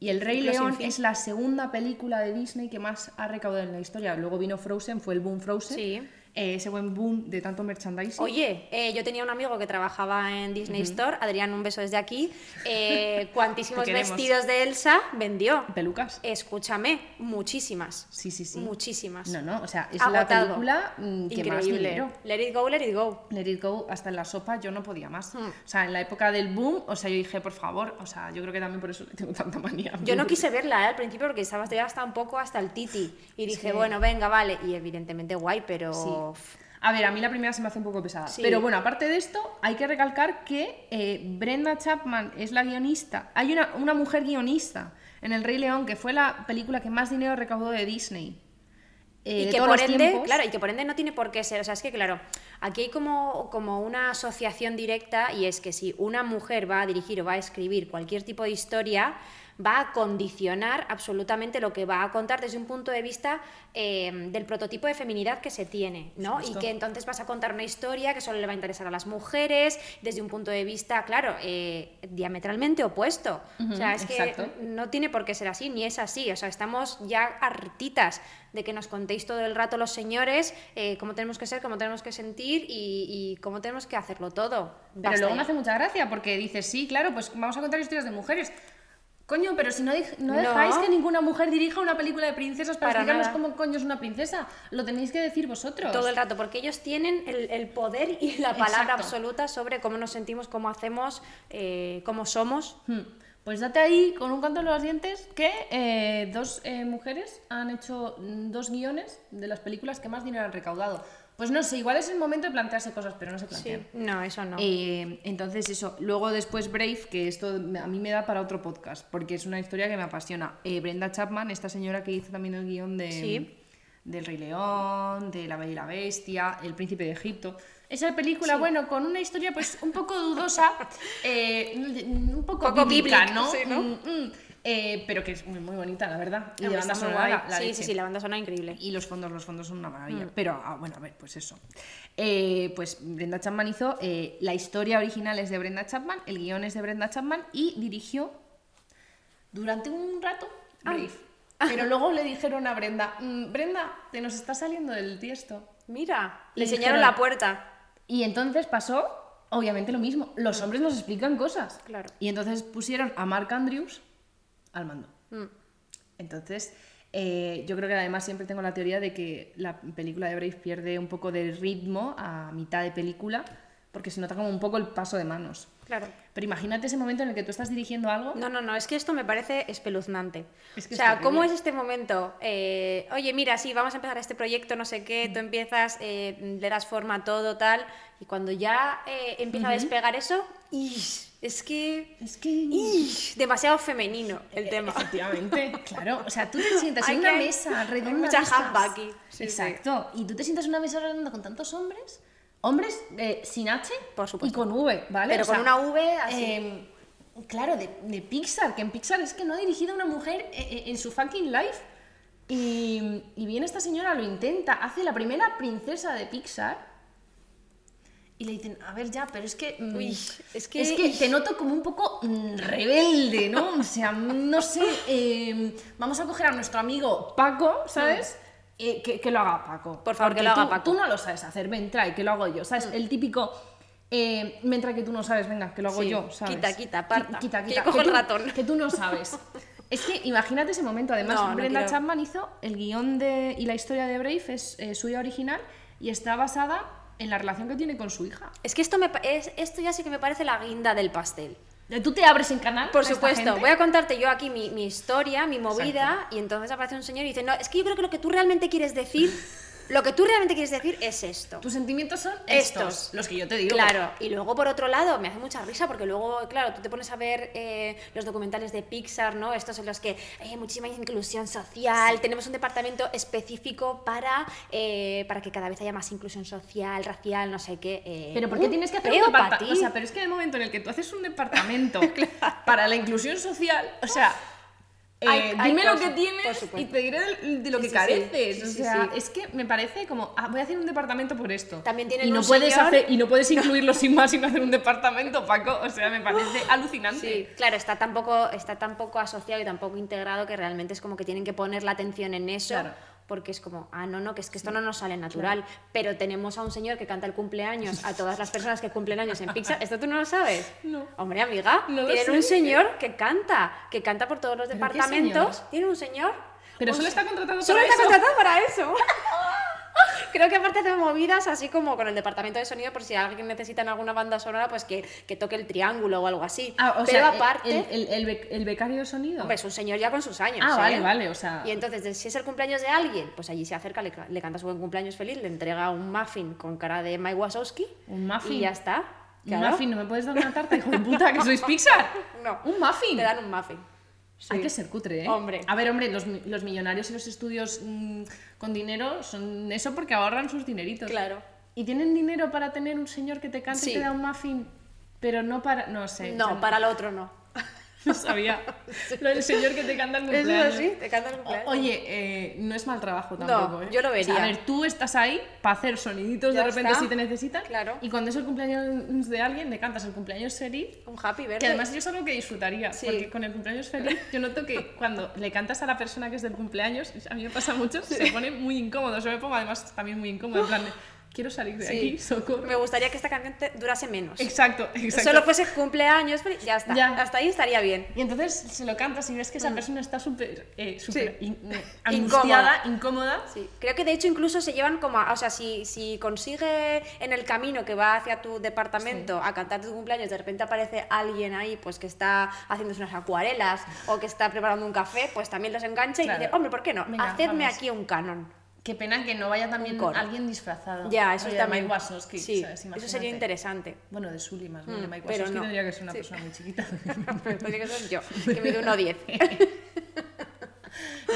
Y El Rey León es la segunda película de Disney que más ha recaudado en la historia. Luego vino Frozen, fue el boom Frozen. Sí. Eh, ese buen boom de tanto merchandising. Oye, eh, yo tenía un amigo que trabajaba en Disney Store, Adrián, un beso desde aquí, (laughs) eh, cuantísimos vestidos de Elsa vendió. Pelucas. Escúchame, muchísimas. Sí, sí, sí. Muchísimas. No, no, o sea, es la película mm, que más Increíble. dinero. Let it go, let it go. Let It Go, hasta en la sopa yo no podía más. Hmm. O sea, en la época del boom, o sea, yo dije, por favor, o sea, yo creo que también por eso le tengo tanta manía. Yo no quise (laughs) verla eh, al principio porque estaba hasta un poco hasta el titi. Y dije, Sí. bueno, venga, vale. Y evidentemente guay, pero. Sí. A ver, a mí la primera se me hace un poco pesada. Sí. Pero bueno, aparte de esto, hay que recalcar que eh, Brenda Chapman es la guionista. Hay una, una mujer guionista en El Rey León, que fue la película que más dinero recaudó de Disney. Eh, y que por ende, claro, y que por ende no tiene por qué ser, o sea, es que claro, aquí hay como, como una asociación directa y es que si una mujer va a dirigir o va a escribir cualquier tipo de historia, va a condicionar absolutamente lo que va a contar desde un punto de vista eh, del prototipo de feminidad que se tiene, ¿no? Y que entonces vas a contar una historia que solo le va a interesar a las mujeres, desde un punto de vista, claro, eh, diametralmente opuesto. o sea, es exacto. que no tiene por qué ser así, ni es así. O sea, estamos ya hartitas de que nos contéis todo el rato los señores eh, cómo tenemos que ser, cómo tenemos que sentir y, y cómo tenemos que hacerlo todo. Pero luego me ya. hace mucha gracia porque dices, sí, claro, pues vamos a contar historias de mujeres. Coño, pero si no, dej- no No. dejáis que ninguna mujer dirija una película de princesas para, Para explicarnos nada. cómo coño es una princesa, lo tenéis que decir vosotros. todo el rato, porque ellos tienen el, el poder y la palabra Exacto. absoluta sobre cómo nos sentimos, cómo hacemos, eh, cómo somos. Hmm. Pues date ahí con un canto en los dientes que eh, dos eh, mujeres han hecho mm, dos guiones de las películas que más dinero han recaudado. Pues no sé, igual es el momento de plantearse cosas, pero no se plantean. No, eso no. Eh, entonces eso, luego después Brave, que esto a mí me da para otro podcast, porque es una historia que me apasiona. Eh, Brenda Chapman, esta señora que hizo también el guion de, Sí. del Rey León, de La Bella y la Bestia, El Príncipe de Egipto. Esa película, bueno, con una historia pues un poco dudosa, (laughs) eh, un poco, Poco bíblica, bíblica, ¿no? sí, ¿no? Mm, mm, eh, pero que es muy, muy bonita, la verdad. Y Hombre, banda sonora, la- la sí, sí, leche. sí, la banda sonora increíble. Y los fondos, los fondos son una Mm. maravilla. Pero, ah, bueno, a ver, pues eso. Eh, pues Brenda Chapman hizo, la historia original es de Brenda Chapman, el guion es de Brenda Chapman y dirigió durante un rato Ah. Brave. Pero luego le dijeron a Brenda, "Mm, Brenda, te nos está saliendo del tiesto. Mira, le enseñaron dijeron- la puerta. Y entonces pasó, obviamente, lo mismo. Los hombres nos explican cosas. Claro. Y entonces pusieron a Mark Andrews al mando. Mm. Entonces, eh, yo creo que además siempre tengo la teoría de que la película de Brave pierde un poco de ritmo a mitad de película porque se nota como un poco el paso de manos. Claro. Pero imagínate ese momento en el que tú estás dirigiendo algo. No, no, no, es que esto me parece espeluznante. Es que o es sea, terrible. ¿cómo es este momento? Eh, Oye, mira, sí, vamos a empezar este proyecto, no sé qué, Mm. tú empiezas, eh, le das forma a todo, tal, y cuando ya eh, empieza a despegar eso, ¡ish! es que... Es que. ¡ish! demasiado femenino el tema. Efectivamente, (laughs) claro. O sea, tú te sientas Hay en una que- mesa hay redonda. mucha estas. jamba aquí. Sí, sí. Exacto. Y tú te sientas en una mesa redonda con tantos hombres. Hombres eh, sin H Por supuesto. y con V, ¿vale? Pero O sea, con una V así. eh, claro, de, de Pixar, que en Pixar es que no ha dirigido a una mujer eh, eh, en su fucking life. Y, y viene esta señora, lo intenta, hace la primera princesa de Pixar. Y le dicen, a ver ya, pero es que... mm, Uy, es que- es que te noto como un poco mm, rebelde, ¿no? O sea, no sé, eh, vamos a coger a nuestro amigo Paco, ¿sabes? Eh, que, que lo haga Paco. Por favor, que lo haga tú- Paco. Tú no lo sabes hacer, ven, trae, que lo hago yo, ¿sabes? El típico... Eh, mientras que tú no sabes, venga, que lo hago Sí, yo, ¿sabes? quita, quita, aparta, Qui- Quita, que quita. yo cojo el tú- ratón. Que tú no sabes. Es que imagínate ese momento. Además, No, no Brenda quiero. Chapman hizo el guion de, y la historia de Brave, es eh, suya original y está basada en la relación que tiene con su hija. Es que esto, me, es, esto ya sí que me parece la guinda del pastel. Tú te abres en canal. Por supuesto, voy a contarte yo aquí mi, mi historia, mi movida, y entonces aparece un señor y dice, no, es que yo creo que lo que tú realmente quieres decir, lo que tú realmente quieres decir es esto. Tus sentimientos son Estos. estos, los que yo te digo. Claro, y luego por otro lado me hace mucha risa porque luego, claro, tú te pones a ver eh, los documentales de Pixar, ¿no? Estos en los que hay muchísima inclusión social, tenemos un departamento específico para, eh, para que cada vez haya más inclusión social, racial, no sé qué. eh, Pero ¿por qué un tienes que hacer un pa' departamento? ti. O sea, pero es que en el momento en el que tú haces un departamento (laughs) para la inclusión social, o sea, eh, Hay- hay dime lo que tienes y te diré de, lo que sí, sí. careces. Sí, o sea, es que me parece como, ah, voy a hacer un departamento por esto. También tienen y no un puedes señor- hacer y no puedes (laughs) incluirlo sin más sin hacer un departamento, Paco. O sea, me parece (laughs) alucinante. Sí, claro, está tan poco, está tan poco asociado y tan poco integrado que realmente es como que tienen que poner la atención en eso. Claro. Porque es como, ah, no, no, que es que esto no nos sale natural. Pero tenemos a un señor que canta el cumpleaños a todas las personas que cumplen años en Pixar. ¿Esto tú no lo sabes? No. Hombre, amiga, No tienen sé. un señor que canta, que canta por todos los ¿Pero qué departamentos. Tiene un señor. Pero un solo está contratado Solo para está eso. contratado para eso. (laughs) Creo que aparte de movidas, así como con el departamento de sonido, por si alguien necesita en alguna banda sonora, pues que, que toque el triángulo o algo así. Ah, o Pero sea, aparte, el, el- el el becario de sonido. hombre, es un señor ya con sus años. ah, ¿eh? vale, vale, o sea. Y entonces, si es el cumpleaños de alguien, pues allí se acerca, le, le canta su buen cumpleaños feliz, le entrega un muffin con cara de Mike Wazowski. Un muffin. Y ya está. Un Claro. muffin, no me puedes dar una tarta, hijo de puta, que sois (laughs) Pixar. No. Un muffin. Te dan un muffin. Hay que ser cutre, ¿eh? Hombre. A ver, hombre, los, los millonarios y los estudios mm, con dinero son eso porque ahorran sus dineritos. Claro. ¿Y tienen dinero para tener un señor que te cante y te da un muffin? Pero no para... No sé. No, para el otro no. (laughs) No sabía. Lo del señor que te canta el Eso cumpleaños. sí, te canta el cumpleaños. Oye, eh, no es mal trabajo No, tampoco, ¿eh? yo lo O sea, vería. a ver, tú estás ahí para hacer soniditos Ya de repente está. si te necesitan. Claro. Y cuando es el cumpleaños de alguien, le cantas el cumpleaños feliz Un happy verde. que además yo es algo que disfrutaría, Sí. porque con el cumpleaños feliz yo noto que cuando le cantas a la persona que es del cumpleaños, a mí me pasa mucho, se pone muy incómodo. Yo me pongo además también muy incómodo, en plan de, quiero salir de Sí. aquí, socorro. Me gustaría que esta canción te durase menos. Exacto, exacto. Solo fuese cumpleaños, feliz, ya está. Ya. Hasta ahí estaría bien. Y entonces se lo cantas y ves que esa persona está súper eh, Mm. Sí. in- (laughs) eh, Incómoda. angustiada, incómoda. Sí, creo que de hecho incluso se llevan como, a- o sea, si, si consigue en el camino que va hacia tu departamento a cantar tu cumpleaños, de repente aparece alguien ahí pues que está haciéndose unas acuarelas o que está preparando un café, pues también los engancha Claro. y dice, hombre, ¿por qué no? Venga, Hacedme vamos. aquí un canon. Qué pena que no vaya también alguien disfrazado. Ya, eso Oye, de Mike Wazowski, Sí, ¿sabes? eso sería interesante. Bueno, de más bien, de Mm, Mike pero Wazowski no. tendría que ser una Sí. persona muy chiquita. (laughs) Tendría que ser yo, que mido 1,10. (laughs)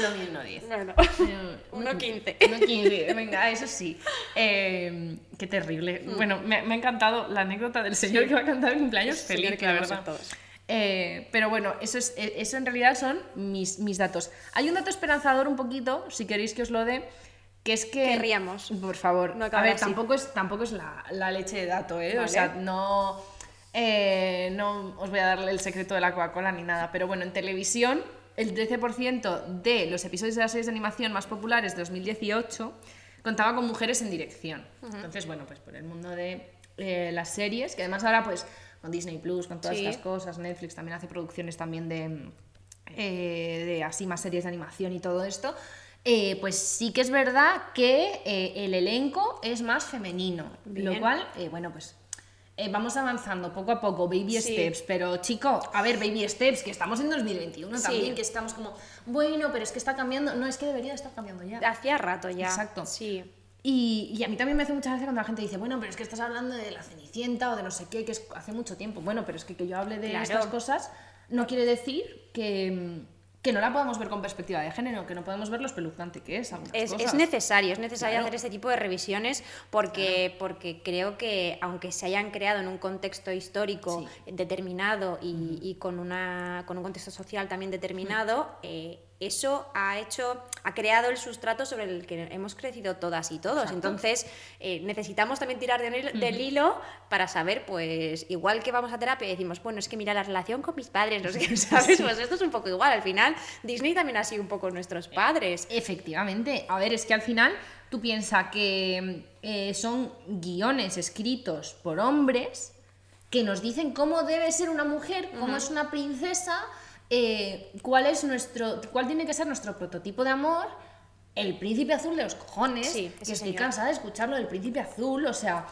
no, mide 1,10. bueno, Eh, 1,15. 1,15, venga, eso sí. Eh, qué terrible. Mm. Bueno, me, me ha encantado la anécdota del señor que va a cantar el cumpleaños señor feliz, que la verdad. todos. Eh, pero bueno, eso, es, eh, eso en realidad son mis, mis datos. Hay un dato esperanzador un poquito, si queréis que os lo dé, que es que... Querríamos. Por favor. No a ver, así. tampoco es, tampoco es la, la leche de dato, ¿eh? O sea, no, eh, no os voy a darle el secreto de la Coca-Cola ni nada, pero bueno, en televisión el 13% de los episodios de las series de animación más populares de 2018 contaba con mujeres en dirección. Entonces, bueno, pues por el mundo de eh, las series, que además ahora pues con Disney Plus, con todas Sí. estas cosas, Netflix también hace producciones también de, eh, de así más series de animación y todo esto, eh, pues sí que es verdad que eh, el elenco es más femenino, lo cual, eh, bueno, pues vamos avanzando poco a poco, baby Sí. steps, pero chico, a ver, baby steps, que estamos en 2021 Sí. también, que estamos como, bueno, pero es que está cambiando, no, es que debería de estar cambiando ya. Hacía rato ya. Exacto. Sí. Y, y a mí también me hace mucha gracia cuando la gente dice, bueno, pero es que estás hablando de la Cenicienta o de no sé qué, que es hace mucho tiempo. Bueno, pero es que que yo hable de Claro. estas cosas no quiere decir que, mm, que no la podamos ver con perspectiva de género, que no podemos ver lo espeluznante que es. Es, necesario, es necesario Claro. hacer este tipo de revisiones porque, porque creo que aunque se hayan creado en un contexto histórico determinado y, y con, una, con un contexto social también determinado, eh, eso ha hecho, ha creado el sustrato sobre el que hemos crecido todas y todos. Exacto. Entonces, eh, necesitamos también tirar del hilo para saber, pues, igual que vamos a terapia y decimos, bueno, es que mira la relación con mis padres, no sé qué, (laughs) ¿sabes? Pues esto es un poco igual. Al final, Disney también ha sido un poco nuestros padres. Efectivamente. A ver, es que al final tú piensas que eh, son guiones escritos por hombres que nos dicen cómo debe ser una mujer, cómo es una princesa, eh, cuál es nuestro, cuál tiene que ser nuestro prototipo de amor. El príncipe azul de los cojones, Sí, que estoy cansada de escucharlo del príncipe azul, o sea,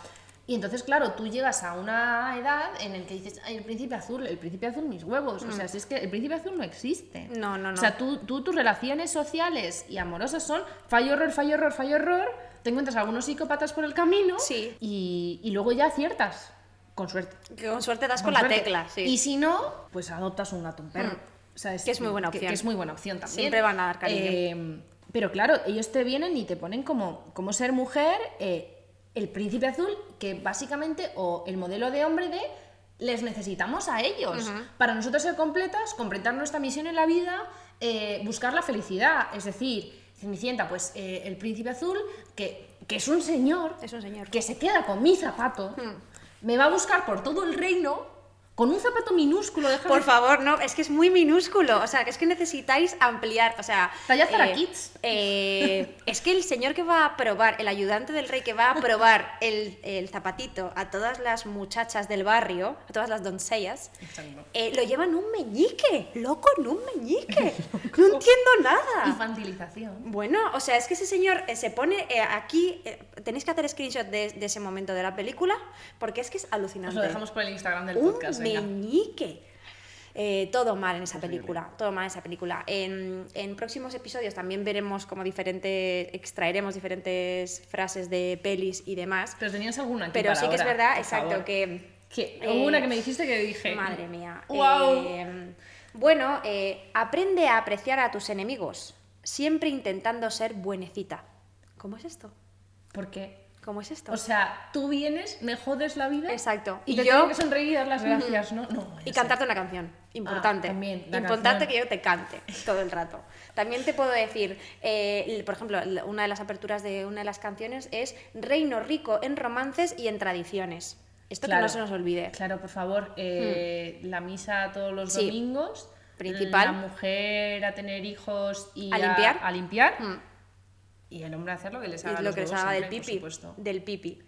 y entonces, claro, tú llegas a una edad en el que dices, ay, el príncipe azul, el príncipe azul, mis huevos. O sea, si es que el príncipe azul no existe. Mm. No, no, no. O sea, tú, tú tus relaciones sociales y amorosas son fallo, error, fallo, error, fallo, error. Te encuentras algunos psicópatas por el camino. Sí. Y, y luego ya aciertas. Con suerte. Que con suerte das con, Con la suerte. tecla, sí. Y si no, pues adoptas un gato, un perro. Mm. O sea, Que es muy buena opción. Que, es muy buena opción también. Siempre van a dar cariño. Eh, pero claro, ellos te vienen y te ponen como, como ser mujer, eh, el príncipe azul, que básicamente, o el modelo de hombre de les necesitamos a ellos. Para nosotros ser completas, completar nuestra misión en la vida, eh, buscar la felicidad. Es decir, Cenicienta, pues eh, el príncipe azul, que, que es un señor, Es un señor. que se queda con mi zapato, me va a buscar por todo el reino con un zapato minúsculo, déjame Por favor, no, es que es muy minúsculo. O sea, que es que necesitáis ampliar. O sea. Talla Zara Kids. eh, es que el señor que va a probar, el ayudante del rey que va a probar el, el zapatito a todas las muchachas del barrio, a todas las doncellas, eh, lo llevan un meñique. Loco en un meñique. (laughs) No entiendo nada. Infantilización. Bueno, o sea, es que ese señor eh, se pone eh, aquí. eh, tenéis que hacer screenshot de, de ese momento de la película porque es que es Nos alucinante. lo dejamos por el Instagram del un podcast, venga. meñique. Eh, todo mal en esa película, todo mal en esa película. En, en próximos episodios también veremos como diferentes, extraeremos diferentes frases de pelis y demás. Pero tenías alguna aquí Pero para sí que es verdad, exacto, favor. que... Que eh, hubo una que me dijiste que dije. Madre mía. ¡Guau! eh, bueno, aprende a apreciar a tus enemigos, siempre intentando ser buenecita. ¿Cómo es esto? ¿Por qué? ¿Cómo es esto? O sea, tú vienes, me jodes la vida. Exacto. Y, Y te yo- tengo que sonreír y dar las gracias, ¿no? No. Y sé. cantarte una canción. Importante. Ah, también, Importante canción. que yo te cante todo el rato. También te puedo decir, eh, por ejemplo, una de las aperturas de una de las canciones es Reino rico en romances y en tradiciones. Esto Claro. que no se nos olvide. Claro, por favor, eh, la misa todos los. Sí. domingos. Principal. La mujer a tener hijos y A limpiar. A limpiar. Mm. Y el hombre hacer lo que les haga lo que les haga del siempre, por pipi. Del pipi.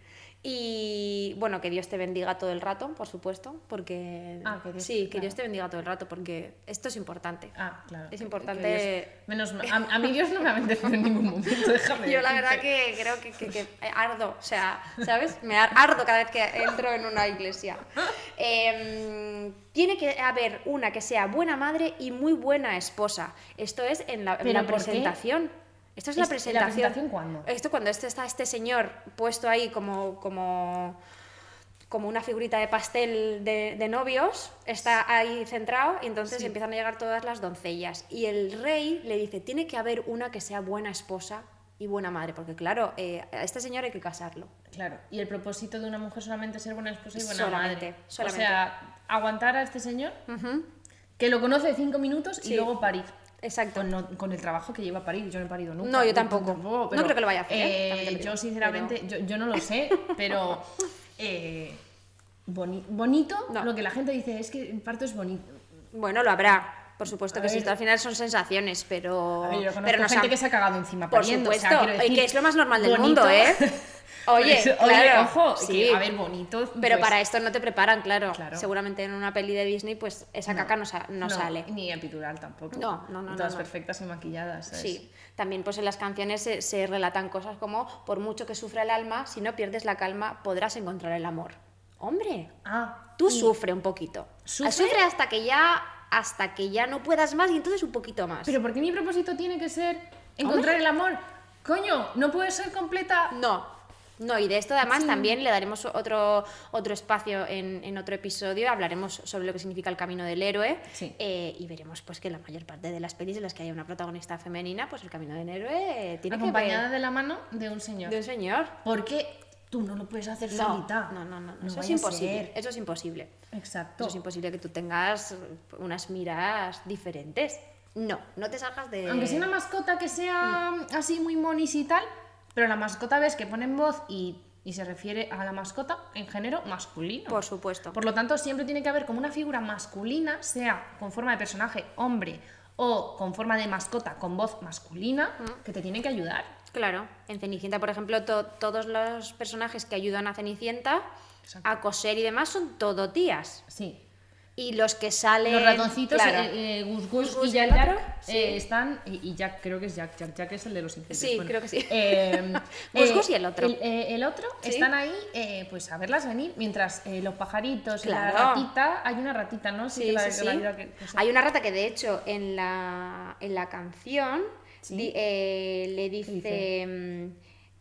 Y bueno, que Dios te bendiga todo el rato, por supuesto, porque... Ah, que Dios- sí, que claro. Dios te bendiga todo el rato, porque esto es importante. Ah, claro. Es que- que importante- Dios- menos. A, a mí Dios no me ha bendecido en ningún momento, déjame (laughs) Yo la verdad que creo que, que- que ardo, o sea, ¿sabes? Me ar- ardo cada vez que entro en una iglesia. Em, tiene que haber una que sea buena madre y muy buena esposa. Esto es en la, en ¿Pero la por qué? Esto es la ¿Es- la presentación. presentación cuándo? Esto cuando este, está este señor puesto ahí como, como, como una figurita de pastel de, de novios, está ahí centrado y entonces Sí. empiezan a llegar todas las doncellas. Y el rey le dice, tiene que haber una que sea buena esposa y buena madre, porque claro, eh, a este señor hay que casarlo. Claro, y el propósito de una mujer solamente es ser buena esposa y buena Solamente, madre. solamente. O sea, aguantar a este señor que lo conoce cinco minutos y luego parir. Exacto. Con, no- con el trabajo que lleva a parir, yo no he parido nunca. No, yo tampoco. No pero, creo que lo vaya a hacer, ¿eh? eh, yo, sinceramente, yo, yo no lo sé, pero (laughs) eh, boni- bonito, No. lo que la gente dice es que el parto es bonito. Bueno, lo habrá. Por supuesto que sí, esto al final son sensaciones, pero... A ver, yo conozco pero nos gente han- que se ha cagado encima Por pariendo, o sea, supuesto, decir, que es lo más normal del bonito- mundo, ¿eh? (laughs) Oye, Oye, claro, ojo, sí. que, a ver, bonito. Pero pues, para esto no te preparan, claro. Claro. Seguramente en una peli de Disney, pues esa caca no, sa- no sale. Ni epidural tampoco. No, no, no, Todas perfectas y maquilladas. ¿sabes? Sí, también pues en las canciones se, se relatan cosas como por mucho que sufra el alma, si no pierdes la calma podrás encontrar el amor. Hombre, Ah, tú y- sufre un poquito. ¿Sufre? Sufre hasta que ya hasta que ya no puedas más y entonces un poquito más. Pero ¿por qué mi propósito tiene que ser encontrar el amor? Coño, no puedes ser completa. No, no, y de esto además Sí. también le daremos otro, otro espacio en, en otro episodio, hablaremos sobre lo que significa el camino del héroe Sí. eh, y veremos pues que la mayor parte de las pelis en las que haya una protagonista femenina, pues el camino del héroe eh, tiene acompañada que ver de la mano de un señor. de un señor. Porque tú no lo puedes hacer No, solita. no, no, no, eso es imposible, eso es imposible. Exacto. Eso es imposible que tú tengas unas miras diferentes. No, no te salgas de... Aunque sea una mascota que sea Mm. así muy monis y tal, pero la mascota ves que ponen voz y, y se refiere a la mascota en género masculino. Por supuesto. Por lo tanto, siempre tiene que haber como una figura masculina, sea con forma de personaje hombre o con forma de mascota con voz masculina, Mm. que te tienen que ayudar. Claro, en Cenicienta, por ejemplo, to- todos los personajes que ayudan a Cenicienta Exacto. a coser y demás son todo tías. Sí. Y los que salen. Los ratoncitos, claro. eh, eh, Gus Gus Gus Gus y Jack sí. eh, están. Y, Jack, creo que es Jack. Jack Jack es el de los infiernos. Sí, creo que sí. (laughs) Gus Gus y el otro. El, el otro Sí. están ahí, pues a verlas venir, mientras los pajaritos la ratita. Hay una ratita, ¿no? Sí, que la- sí, que la que- que Hay una rata que, de hecho, en la, en la canción Sí. di- eh, le dice. dice? mm,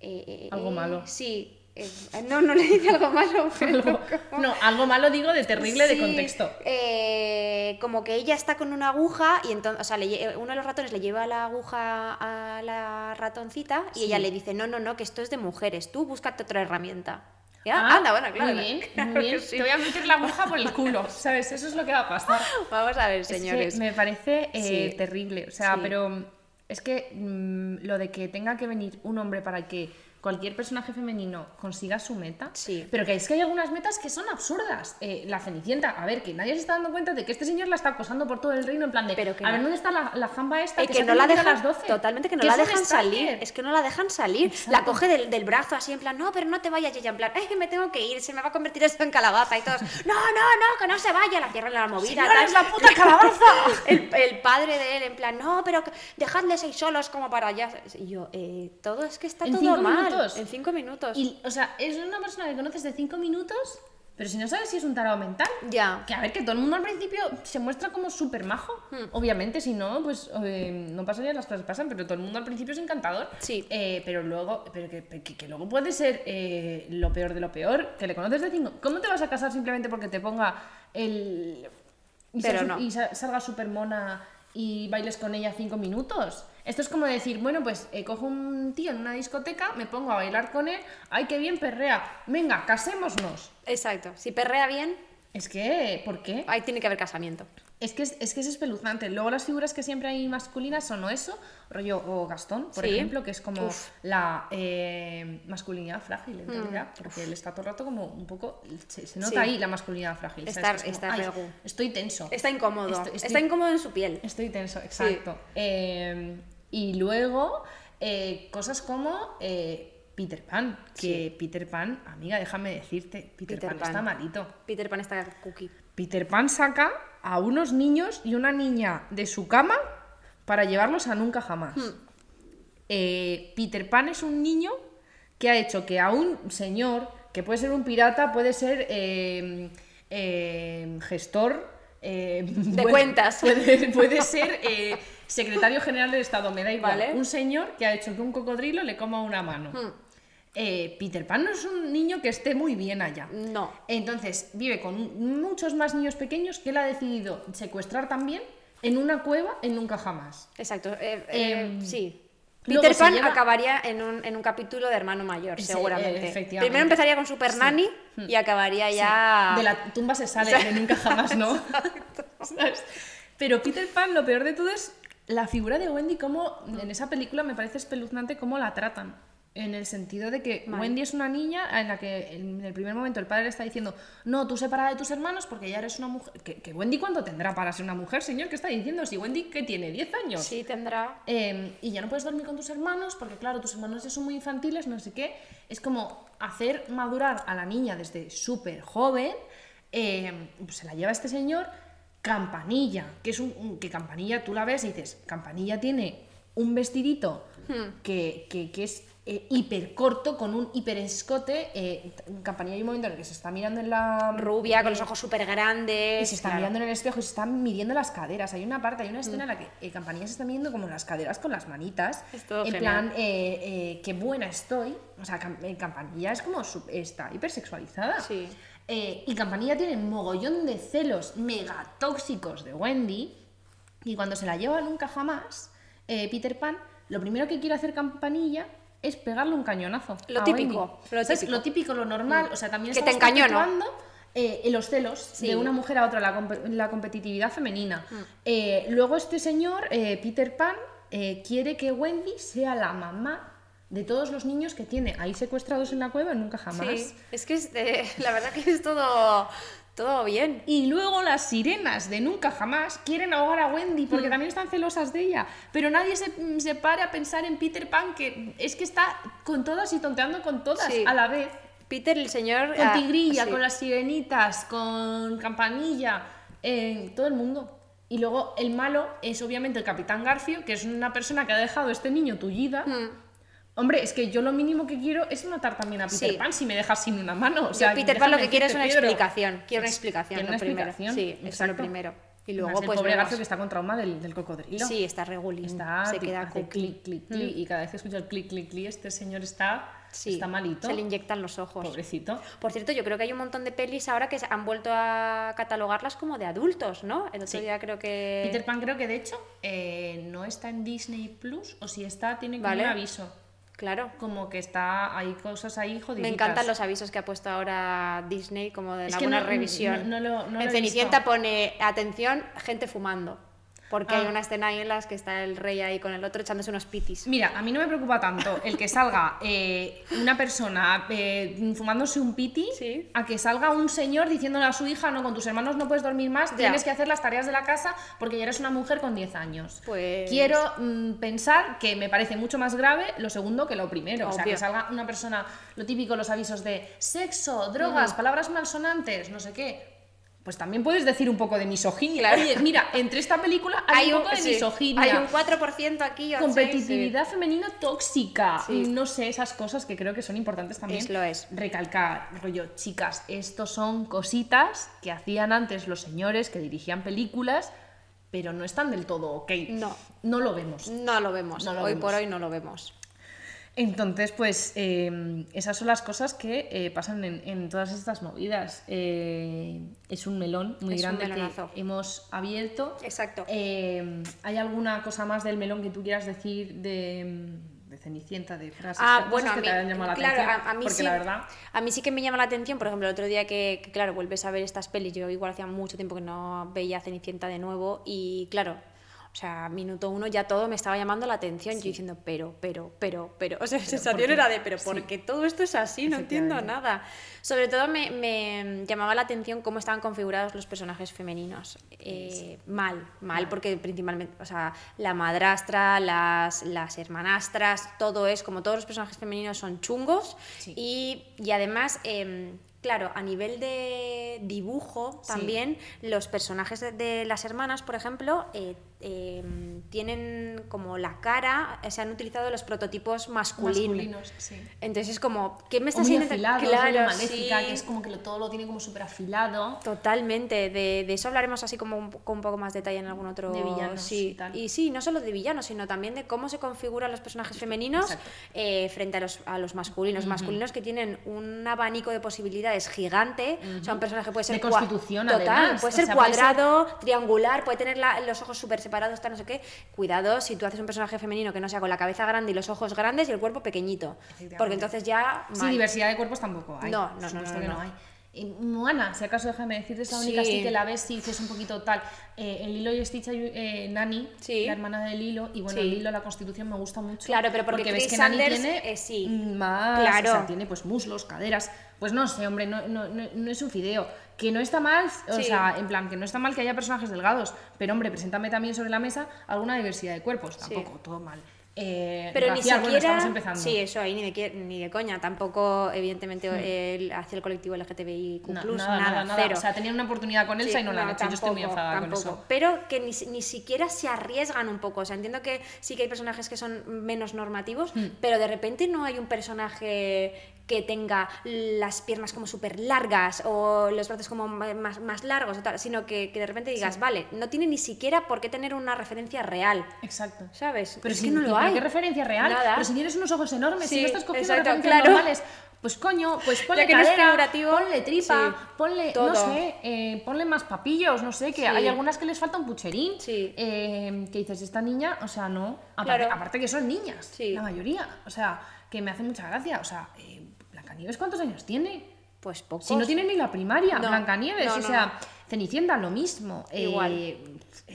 eh, eh, Algo malo. Sí. eh, no, no le dice algo malo. (laughs) pero Algo- como- no, algo malo digo de terrible de contexto. eh, como que ella está con una aguja y entonces, o sea, le uno de los ratones le lleva la aguja a la ratoncita y ella le dice, no, no, no, que esto es de mujeres, tú búscate otra herramienta. Y, ah, Ah, anda, bueno, claro. Muy bien, claro (laughs) muy que bien. sí. Te voy a meter la aguja por el culo, (laughs) ¿sabes? Eso es lo que va a pasar. Vamos a ver, Es que señores. me parece eh, terrible. O sea, pero es que mm, lo de que tenga que venir un hombre para que cualquier personaje femenino consiga su meta. Sí. Pero que es que hay algunas metas que son absurdas. Eh, la Cenicienta, a ver, que nadie se está dando cuenta de que este señor la está acosando por todo el reino en plan de. Pero que a ver. ¿dónde está la, la jamba esta? Eh, que se no la que ir a dejan, las 12? totalmente que no Que la dejan salir, es que no la dejan salir, la coge del, del brazo así en plan, no, pero no te vayas y ella en plan, es que me tengo que ir, se me va a convertir esto en calabaza y todos, no, no, no, que no se vaya, la cierran la movida. Señora, es la puta calabaza. (laughs) el, el padre de él en plan, no, pero que- dejadles ahí solos como para allá. Y yo, eh, todo es que está En todo mal. Minutos. En cinco minutos. Y, o sea, es una persona que conoces de 5 minutos, pero si no sabes si es un tarado mental. Ya. Que a ver, que todo el mundo al principio se muestra como súper majo. Hmm. Obviamente, si no, pues eh, no pasaría las cosas que pasan, pero todo el mundo al principio es encantador. Sí. Eh, pero luego, pero que, que- que luego puede ser eh, lo peor de lo peor, que le conoces de cinco. ¿Cómo te vas a casar simplemente porque te ponga el. Y, Pero no. y sa- salga súper mona y bailes con ella cinco minutos? Esto es como decir, bueno, pues eh, cojo un tío en una discoteca, me pongo a bailar con él, ay, qué bien perrea, venga, casémonos. Exacto. Si perrea bien, Es que, ¿por qué? ahí tiene que haber casamiento. Es que es, es que es espeluznante. Luego las figuras que siempre hay masculinas son o eso, rollo o Gastón, por Sí. ejemplo, que es como Uf. la eh, masculinidad frágil en realidad, porque él está todo el rato como un poco... Se, se nota Mm. Sí. ahí la masculinidad frágil. Está- es. Estoy tenso. Está incómodo. Estoy- estoy- Está incómodo en su piel. Estoy tenso, exacto. Eh, y luego, eh, cosas como eh, Peter Pan, que Peter Pan, amiga, déjame decirte, Peter, Peter Pan, Pan. está malito. Peter Pan está cookie. Peter Pan saca a unos niños y una niña de su cama para llevarlos a nunca jamás. Eh, Peter Pan es un niño que ha hecho que a un señor, que puede ser un pirata, puede ser eh, eh, gestor eh, De (laughs) puede- cuentas. Puede, (laughs) puede ser eh, secretario general del Estado, me da igual. Vale. Un señor que ha hecho que un cocodrilo le coma una mano. Eh, Peter Pan no es un niño que esté muy bien allá. No. Entonces, vive con muchos más niños pequeños que él ha decidido secuestrar también en una cueva en Nunca Jamás. Exacto. eh, eh, Em, sí. Peter Pan lleva- acabaría en un, en un capítulo de Hermano Mayor, Sí, seguramente. Primero empezaría con Super Nanny y acabaría ya. De la tumba se sale, de Nunca Jamás no. (laughs) ¿Sabes? Pero Peter Pan, lo peor de todo es la figura de Wendy, como en esa película me parece espeluznante cómo la tratan. En el sentido de que Vale. Wendy es una niña en la que en el primer momento el padre le está diciendo, no, tú separa de tus hermanos porque ya eres una mujer. ¿Que, que Wendy cuánto tendrá para ser una mujer, señor? ¿Qué está diciendo? Si Wendy, que tiene? ¿10 años? Sí, tendrá. Eh, y ya no puedes dormir con tus hermanos porque, claro, tus hermanos ya son muy infantiles, no sé qué. Es como hacer madurar a la niña desde súper joven. eh, pues se la lleva este señor. Campanilla, que es un, un- que Campanilla tú la ves y dices, Campanilla tiene un vestidito que, que- que es eh, hiper corto, con un hiper escote. Eh, en Campanilla hay un momento en el que se está mirando en la. Rubia, con los ojos súper grandes. y se está claro. mirando en el espejo y se están midiendo las caderas. Hay una parte, hay una escena en la que eh, Campanilla se está midiendo como las caderas con las manitas. Es todo en genial. plan, eh, eh, qué buena estoy. O sea, eh, Campanilla es como, está hipersexualizada. Sí. Y Campanilla tiene mogollón de celos mega tóxicos de Wendy. Y cuando se la lleva nunca jamás, Peter Pan, lo primero que quiere hacer Campanilla es pegarle un cañonazo. Lo a típico, lo típico. Lo típico, lo normal. O sea, también Que te encañono. eh, en los celos Sí. de una mujer a otra, la, compe- la competitividad femenina. Mm. Eh, luego este señor, eh, Peter Pan, quiere que Wendy sea la mamá de todos los niños que tiene ahí secuestrados en la cueva nunca jamás. Sí, es que es, la verdad que es todo, todo bien. Y luego las sirenas de Nunca Jamás quieren ahogar a Wendy Mm. porque también están celosas de ella. Pero nadie se, se para a pensar en Peter Pan, que es que está con todas y tonteando con todas Sí. a la vez. Peter, el señor... Con ah, Tigrilla, sí. con las sirenitas, con Campanilla, eh, todo el mundo. Y luego el malo es obviamente el Capitán Garfio, que es una persona que ha dejado a este niño tullida. Mm. Hombre, es que yo lo mínimo que quiero es matar también a Peter Sí. Pan si me dejas sin una mano. O Yo, Peter Pan lo que quiere es una Pedro. explicación. Quiere una Ex- explicación, quiere lo una primero. explicación, Sí, eso es lo primero. Y luego, el pues pobre vemos- Garfio que está con trauma del, del cocodrilo. Sí, está regulín. Está, se queda cookie. clic, clic, clic, y cada vez que escucha el clic, clic, clic, este señor está, Sí, está malito. Se le inyectan los ojos. Pobrecito. Por cierto, yo creo que hay un montón de pelis ahora que han vuelto a catalogarlas como de adultos, ¿no? El otro Sí. día creo que... Peter Pan creo que de hecho eh, no está en Disney Plus o si está tiene como Vale. un aviso. Claro. Como que está, hay cosas ahí jodiditas. Me encantan los avisos que ha puesto ahora Disney como de Es buena no- revisión. no- no lo- no lo en Cenicienta pone, atención, gente fumando. Porque hay Ah. una escena ahí en las que está el rey ahí con el otro echándose unos pitis. Mira, a mí no me preocupa tanto el que salga eh, una persona eh, fumándose un piti Sí. a que salga un señor diciéndole a su hija, no, con tus hermanos no puedes dormir más, Ya. tienes que hacer las tareas de la casa porque ya eres una mujer con 10 años. Pues- Quiero mm, pensar que me parece mucho más grave lo segundo que lo primero. O sea, que salga una persona, lo típico, los avisos de sexo, drogas, palabras malsonantes, no sé qué. Pues también puedes decir un poco de misoginia. Claro. Oye, mira, entre esta película hay, un poco de sí, misoginia Hay un 4% aquí. o competitividad femenina tóxica. No sé, esas cosas que creo que son importantes también. Es, lo es. Recalcar, rollo, chicas, estos son cositas que hacían antes los señores que dirigían películas, pero no están del todo ok. No. No lo vemos. No lo vemos. No lo hoy vemos. por hoy no lo vemos. Entonces, pues eh, esas son las cosas que eh, pasan en, en todas estas movidas. Eh, es un melón muy Es grande que hemos abierto. Exacto. Eh, ¿Hay alguna cosa más del melón que tú quieras decir de, de Cenicienta, de frases, Ah, bueno, a que mí, te hayan llamado la claro, atención? a, a mí Porque sí, la verdad, a mí sí que me llama la atención, por ejemplo, el otro día que, que, claro, vuelves a ver estas pelis, yo igual hacía mucho tiempo que no veía Cenicienta de nuevo y claro, o sea, minuto uno ya todo me estaba llamando la atención, yo diciendo, pero, pero, pero, pero, (laughs) o sea, la sensación era de, pero Sí. ¿por qué todo esto es así? No entiendo nada. Sobre todo me, me llamaba la atención cómo estaban configurados los personajes femeninos. Eh, mal, mal, porque principalmente, o sea, la madrastra, las, las hermanastras, todo es, como todos los personajes femeninos son chungos Sí. y, y además... em, Claro, a nivel de dibujo Sí. también, los personajes de, de las hermanas, por ejemplo, eh, em, tienen como la cara, eh, se han utilizado los prototipos masculinos. masculinos, sí. Entonces es como, ¿qué me estás intentando- afilado, Claro, sí. que es como que lo- todo lo tiene como súper afilado. Totalmente, de, de eso hablaremos así como con un poco más detalle en algún otro... De villanos sí. y tal. Y sí, no solo de villanos, sino también de cómo se configuran los personajes femeninos eh, frente a los, a los masculinos. Masculinos que tienen un abanico de posibilidades gigante, o sea, un personaje puede ser... De constitución, Total, además, puede o ser sea, puede ser- cuadrado, triangular, puede tener la- los ojos súper separados, tal, no sé qué. Cuidado si tú haces un personaje femenino que no sea con la cabeza grande y los ojos grandes y el cuerpo pequeñito. Porque entonces ya... Sí, mal. diversidad de cuerpos tampoco hay. No, no, no. no hay. Y Moana, si acaso déjame decirte, es la única Sí. así que la ves y dices un poquito tal. Eh, en Lilo y Stitch hay eh, Nani, Sí. la hermana de Lilo, y bueno, Sí. Lilo, la constitución me gusta mucho. Claro, pero porque ves Chris que Nani Sanders, tiene eh, sí. más, Claro. o sea, tiene pues muslos, caderas. Pues no sé, hombre, no, no, no, no es un fideo. Que no está mal, o sea, en plan, que no está mal que haya personajes delgados, pero hombre, preséntame también sobre la mesa alguna diversidad de cuerpos, tampoco, todo mal. Eh, Pero ni siquiera. Bueno, estamos empezando. Sí, eso ahí ni de, ni de coña. Tampoco, evidentemente, el- hacia el colectivo LGTBIQ, Hmm. No, nada, nada, nada, cero. O sea, tenían una oportunidad con Elsa Sí, y no la han no, hecho. Yo estoy muy tampoco, enfadada con eso. Pero que ni, ni siquiera se arriesgan un poco. O sea, entiendo que sí que hay personajes que son menos normativos, Hmm. pero de repente no hay un personaje que tenga las piernas como súper largas o los brazos como más, más largos, o tal, sino que, que de repente digas, vale, no tiene ni siquiera por qué tener una referencia real. Exacto. ¿Sabes? Pero es si, que no lo ¿pero hay. ¿Qué referencia real? Nada. Pero si tienes unos ojos enormes, si Sí, no estás cogiendo exacto, referencias claro. normales, pues coño, pues ponle que no es cadera, figurativo, ponle tripa, sí, ponle, todo. no sé, eh, ponle más papillos, no sé, que Sí. hay algunas que les falta un pucherín. Sí. eh, que dices, esta niña, o sea, no. Aparte, Claro. aparte que son niñas, la mayoría. O sea, que me hace mucha gracia. O sea, eh, Blancanieves, ¿cuántos años tiene? Pues pocos. Si no tiene ni la primaria, No, Blancanieves, no, o sea. Cenicienta lo mismo. Igual. Eh,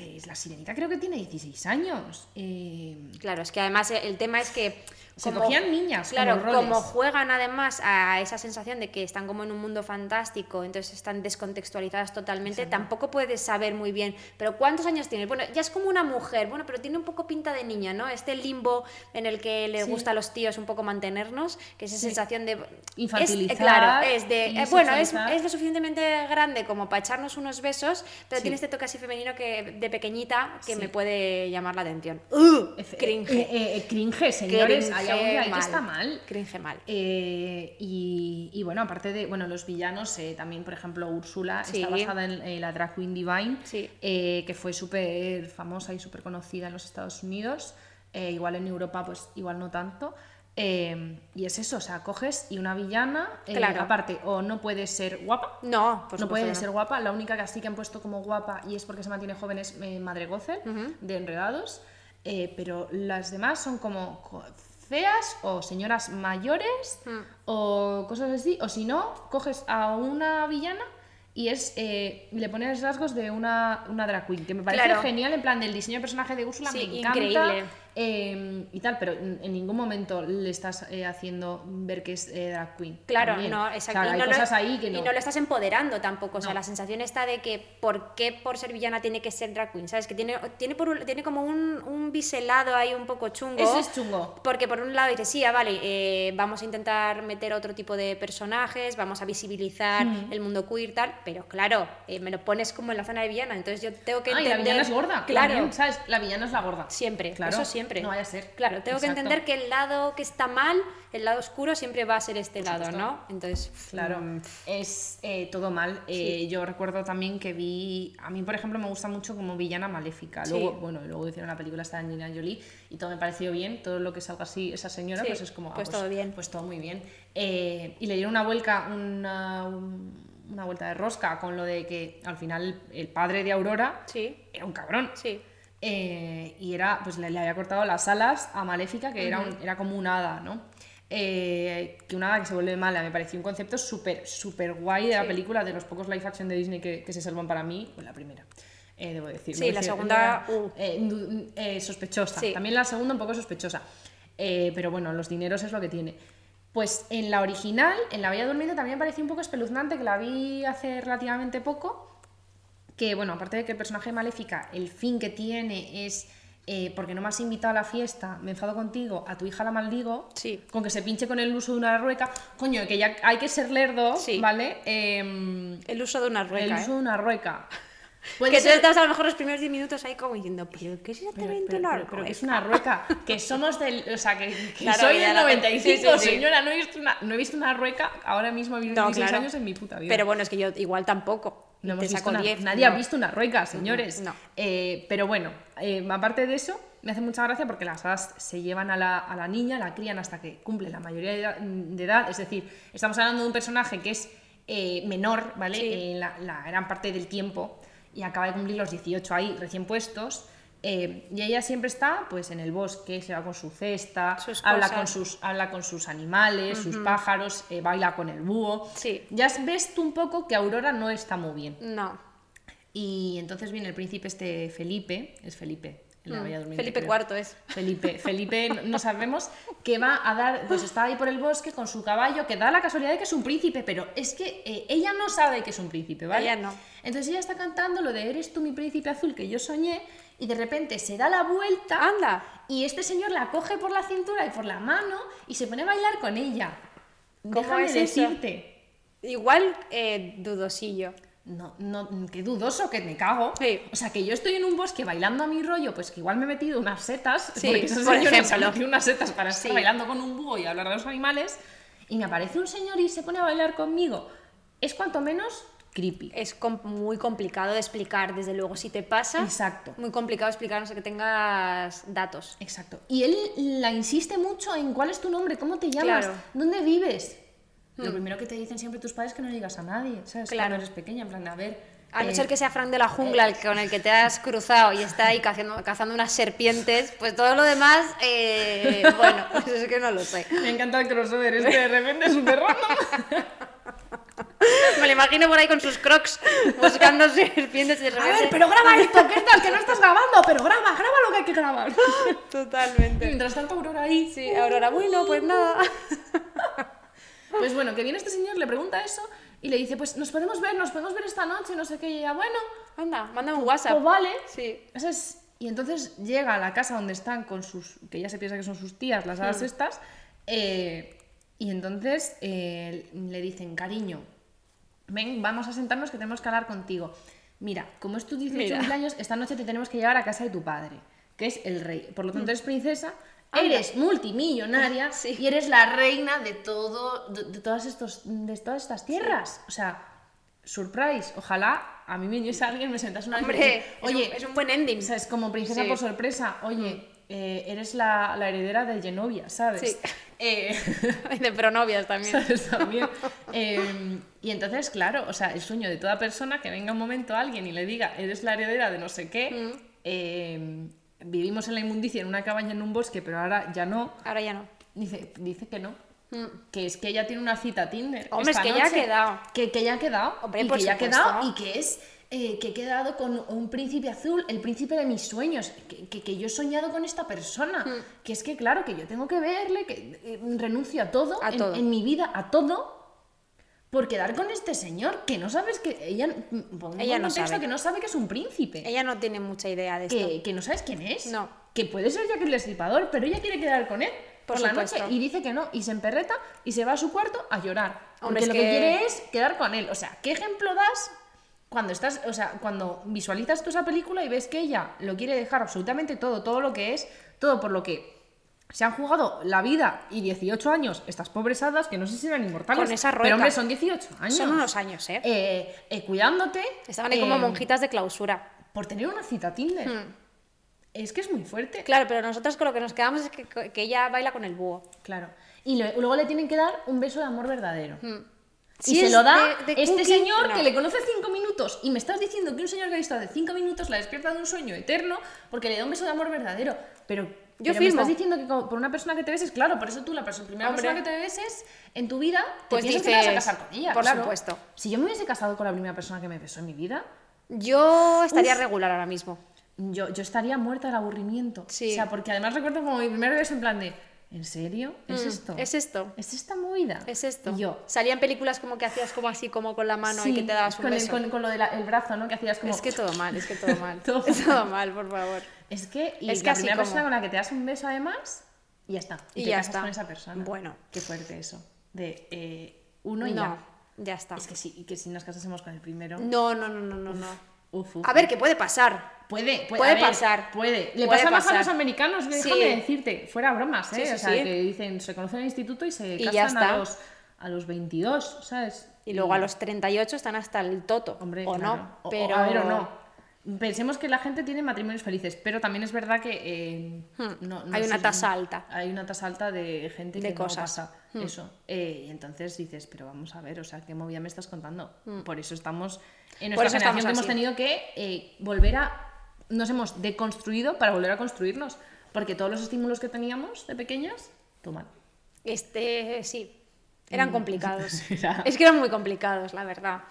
eh, la sirenita creo que tiene 16 años. Eh, Claro, es que además el tema es que... Se cogían niñas Claro, como juegan además a esa sensación de que están como en un mundo fantástico, entonces están descontextualizadas totalmente, tampoco puedes saber muy bien, pero ¿cuántos años tienes? Bueno, ya es como una mujer, bueno, pero tiene un poco pinta de niña, ¿no? Este limbo en el que le Sí. gusta a los tíos un poco mantenernos, que es esa Sí. sensación de... Infantilizar Es, claro, es de... eh, bueno, es, es lo suficientemente grande como para echarnos unos besos, pero Sí. tiene este toque así femenino que de pequeñita que Sí. me puede llamar la atención. ¡Ugh! Efe- Cringe. eh, eh, eh, cringe, señores. hay algo hay que está mal. Cringe mal. Eh, y, y bueno, aparte de bueno, los villanos, eh, también, por ejemplo, Úrsula Sí. está basada en eh, la drag queen Divine, Sí. eh, que fue súper famosa y súper conocida en los Estados Unidos. eh, igual en Europa, pues igual no tanto. Eh, y es eso, o sea, coges y una villana, eh, Claro. aparte, o no puede ser guapa, No, por no puede ser guapa. La única que así que han puesto como guapa y es porque se mantiene joven es eh, Madre Gothel, de Enredados. Eh, pero las demás son como co- feas o señoras mayores Mm. o cosas así. O si no, coges a una villana y es eh, le pones rasgos de una, una drag queen. Que me parece Claro. genial en plan del diseño de personaje de Úrsula. Sí, me encanta. increíble. Eh, y tal, pero en, ningún momento le estás eh, haciendo ver que es eh, drag queen. Claro, también. no, O sea, exacto. hay y no cosas lo, ahí que no. Y no lo estás empoderando tampoco. O sea, No. la sensación está de que por qué por ser villana tiene que ser drag queen, ¿sabes? Que tiene, tiene, por un- tiene como un, un biselado ahí un poco chungo. Eso es chungo. Porque por un lado dices, sí, ah, vale, eh, vamos a intentar meter otro tipo de personajes, vamos a visibilizar Hmm. el mundo queer, tal, pero claro, eh, me lo pones como en la zona de villana, entonces yo tengo que Ay, entender... la villana es gorda. Claro. Claro. ¿Sabes? La villana es la gorda. Siempre, Claro, eso siempre. No vaya a ser. Claro, tengo que Exacto. entender que el lado que está mal, el lado oscuro, siempre va a ser este lado. ¿no? Entonces, Claro, mm, es eh, todo mal. Eh, Yo recuerdo también que vi. A mí, por ejemplo, me gusta mucho como villana maléfica. Sí. Luego, bueno, luego hicieron la película esta de Angelina Jolie y todo me pareció bien. Todo lo que salga así, esa señora, Sí, pues es como. ah, pues todo bien. Pues todo muy bien. Eh, y le dieron una vuelta, una, un- una vuelta de rosca con lo de que al final el padre de Aurora sí, era un cabrón. sí. Eh, y era, pues le, le había cortado las alas a Maléfica, que era, un- era como un hada, ¿no? Eh, que una hada que se vuelve mala, me pareció un concepto súper, súper guay de la Sí. película, de los pocos live action de Disney que, que se salvan para mí, pues la primera. eh, debo decir. Sí, Me la pareció- segunda, era, uh. eh, eh, sospechosa. Sí. También la segunda un poco sospechosa. Eh, pero bueno, los dineros es lo que tiene. Pues en la original, en La Bella Durmiente, también me pareció un poco espeluznante, que la vi hace relativamente poco que, bueno, aparte de que el personaje de Maléfica, el fin que tiene es, eh, porque no me has invitado a la fiesta, me enfado contigo, a tu hija la maldigo, Sí. con que se pinche con el uso de una rueca, coño, que ya hay que ser lerdo, Sí. ¿vale? Em, El uso de una rueca, el ¿eh? uso de una rueca. Puede Que tú ser- estás a lo mejor los primeros 10 minutos ahí como diciendo, pero ¿qué es exactamente una pero- pero que rueca? es una rueca, que somos del, o sea, que, que Claro, soy del la- 95, sí, sí, sí. señora, no he visto una, no he visto una rueca ahora mismo a mis No, 16 claro. años en mi puta vida. Pero bueno, es que yo igual tampoco. No hemos visto una- 10. nadie ha no. visto una rueca, señores. No. Eh, pero bueno, eh, aparte de eso, me hace mucha gracia porque las hadas se llevan a la, a la niña, la crían hasta que cumple la mayoría de edad, de edad. Es decir, estamos hablando de un personaje que es eh, menor, ¿vale? Sí. Eh, la, la gran parte del tiempo y acaba de cumplir los 18 ahí, recién puestos. eh, y ella siempre está pues en el bosque, se va con su cesta, Sus habla cosas. con sus, habla con sus animales, sus pájaros, eh, baila con el búho. Sí. Ya ves tú un poco que Aurora no está muy bien. No. Y entonces viene el príncipe este Felipe, es Felipe, la Mm, Bella Durmiente, Felipe creo. IV es. Felipe, (laughs) Felipe, no- sabemos, que va a dar, pues está ahí por el bosque con su caballo, que da la casualidad de que es un príncipe, pero es que eh, ella no sabe que es un príncipe, ¿vale? Ella no. Entonces ella está cantando lo de eres tú mi príncipe azul que yo soñé, y de repente se da la vuelta Anda. y este señor la coge por la cintura y por la mano y se pone a bailar con ella. ¿Cómo Déjame es eso? decirte. Igual eh, dudosillo. No, no, qué dudoso que me cago. Sí. O sea, que yo estoy en un bosque bailando a mi rollo, pues que igual me he metido unas setas, Sí, porque esos por señores se han metido unas setas para estar Sí. bailando con un búho y hablar de los animales, y me aparece un señor y se pone a bailar conmigo. Es cuanto menos creepy. Es com- muy complicado de explicar, desde luego. Si te pasa, Exacto. muy complicado explicar, no sé que tengas datos. Exacto. Y él la insiste mucho en cuál es tu nombre, cómo te llamas, Claro. dónde vives. Lo primero que te dicen siempre tus padres es que no le digas a nadie, ¿sabes? Claro. Cuando eres pequeña, en plan, a ver. A no eh, ser que sea Frank de la jungla el que- con el que te has cruzado y está ahí cazando, cazando unas serpientes, pues todo lo demás, eh, (laughs) bueno, pues es que no lo sé. Me encanta el crossover, es que de repente es súper random. (laughs) Me lo imagino por ahí con sus crocs buscando (laughs) serpientes y de A repente... ver, pero graba esto, ¿qué tal? Que no estás grabando, pero graba, graba lo que hay que grabar. Totalmente. Mientras tanto, Aurora ahí. Sí, Aurora, bueno, pues nada. Pues bueno, que viene este señor, le pregunta eso y le dice, pues nos podemos ver, nos podemos ver esta noche, no sé qué, y ella, bueno, Anda, mándame un WhatsApp. pues vale. Sí. Eso es- Y entonces llega a la casa donde están con sus, que ella se piensa que son sus tías, las hadas estas, eh, y entonces eh, le dicen, cariño, ven, vamos a sentarnos que tenemos que hablar contigo. Mira, como es tu 18 Mira. cumpleaños, esta noche te tenemos que llevar a casa de tu padre, que es el rey. Por lo tanto, eres princesa, Anda. eres multimillonaria (laughs) Sí. y eres la reina de todo, de, de todas estos, de todas estas tierras. O sea, surprise. Ojalá a mí me viniese alguien, me sentase una vez y Hombre, dijese, oye, oye, es un buen ending. ¿sabes? Como princesa Sí. por sorpresa, oye, eh, eres la, la heredera de Genovia, ¿sabes? Sí. (laughs) Eh, (laughs) De pronovias también. ¿sabes? También. Eh, y entonces, claro, o sea, el sueño de toda persona que venga un momento alguien y le diga, eres la heredera de no sé qué, Mm. Vivimos en la inmundicia en una cabaña en un bosque, pero ahora ya no. Ahora ya no. Dice, dice que no. Mm. Que es que ella tiene una cita Tinder. Hombre, es que ya ha noche. quedado. Que, que ya ha quedado. Hombre, y que ya ha quedado y que es. eh, que he quedado con un príncipe azul, el príncipe de mis sueños, que, que- que yo he soñado con esta persona. Hmm. Que es que, claro, que yo tengo que verle, que eh, renuncio a todo, A en, todo. en mi vida, a todo, por quedar con este señor, que no sabes que. Ella, Ella no contexto sabe. que no sabe que es un príncipe. Ella no tiene mucha idea de esto. Que, que no sabes quién es. No. Que puede ser Jack el Destripador, pero ella quiere quedar con él por, Por la noche y dice que no. Y se emperreta y se va a su cuarto a llorar. Hombre, Porque es lo que... que- quiere es quedar con él. O sea, ¿qué ejemplo das cuando estás, o sea, cuando visualizas tú esa película y ves que ella lo quiere dejar absolutamente todo, todo lo que es, todo por lo que se han jugado la vida y 18 años estas pobres hadas que no sé si eran inmortales. Con esa Pero hombre, son 18 años. Son unos años, ¿eh? Eh, eh, cuidándote. Estaban ahí como eh, monjitas de clausura. Por tener una cita Tinder. Hmm. Es que es muy fuerte. Claro, pero nosotros con lo que nos quedamos es que, que ella baila con el búho. Claro. Y le- luego le tienen que dar un beso de amor verdadero. Hmm. Y Si se es lo da de- de este cookie, señor no. que le conoce cinco minutos. Y me estás diciendo que un señor que ha visto hace cinco minutos la despierta de un sueño eterno porque le da un beso de amor verdadero. Pero, Yo pero me estás diciendo que por una persona que te beses, claro, por eso tú, la primera Hombre. persona que te beses en tu vida, te Pues piensas que te vas a casar con ella. por claro. supuesto. Si yo me hubiese casado con la primera persona que me besó en mi vida, Yo estaría regular ahora mismo. yo, yo estaría muerta del aburrimiento. Sí. O sea, porque además recuerdo como mi primer beso en plan de, ¿en serio? ¿Es Mm, esto? Es esto. ¿Es esta movida? Es esto. Y yo, Salían películas como que hacías como así, como con la mano y que te dabas un con, el- beso. con, con lo del brazo, ¿no? Que hacías como... Es que todo mal, es que todo (laughs) mal. Todo Es (laughs) todo mal, por favor. Es que, y Es que la así primera como- persona con la que te das un beso además, y ya está. Y, Y te ya casas está. con esa persona. Bueno. Qué fuerte eso. De eh, uno y no, ya. ya está. Es que sí, y que si nos casásemos con el primero... No, no, no, no, no, no. Uf, uf, A ver, que puede pasar. Puede, puede, Puede a ver, pasar. Puede. Le Puede pasa más a los americanos, déjame Sí. decirte. Fuera bromas, ¿eh? Sí, sí, o sea, que dicen, se conocen en el instituto y se Y casan ya a está. los, a los 22, ¿sabes? Y luego a los 38 están hasta el toto. Hombre, o claro. no. O- Pero... a ver, o no. Pensemos que la gente tiene matrimonios felices, pero también es verdad que eh, Hmm. no- no Hay una tasa alta. Hay una tasa alta de gente De que cosas. Hmm. no pasa eso. Eh, y entonces dices, pero vamos a ver, o sea, ¿qué movida me estás contando? Por eso estamos en Hmm. Nuestra generación que hemos tenido que eh, volver a... Nos hemos deconstruido para volver a construirnos, porque todos los estímulos que teníamos de pequeños, toman. Este, sí, eran complicados. (laughs) Era- Es que eran muy complicados, la verdad.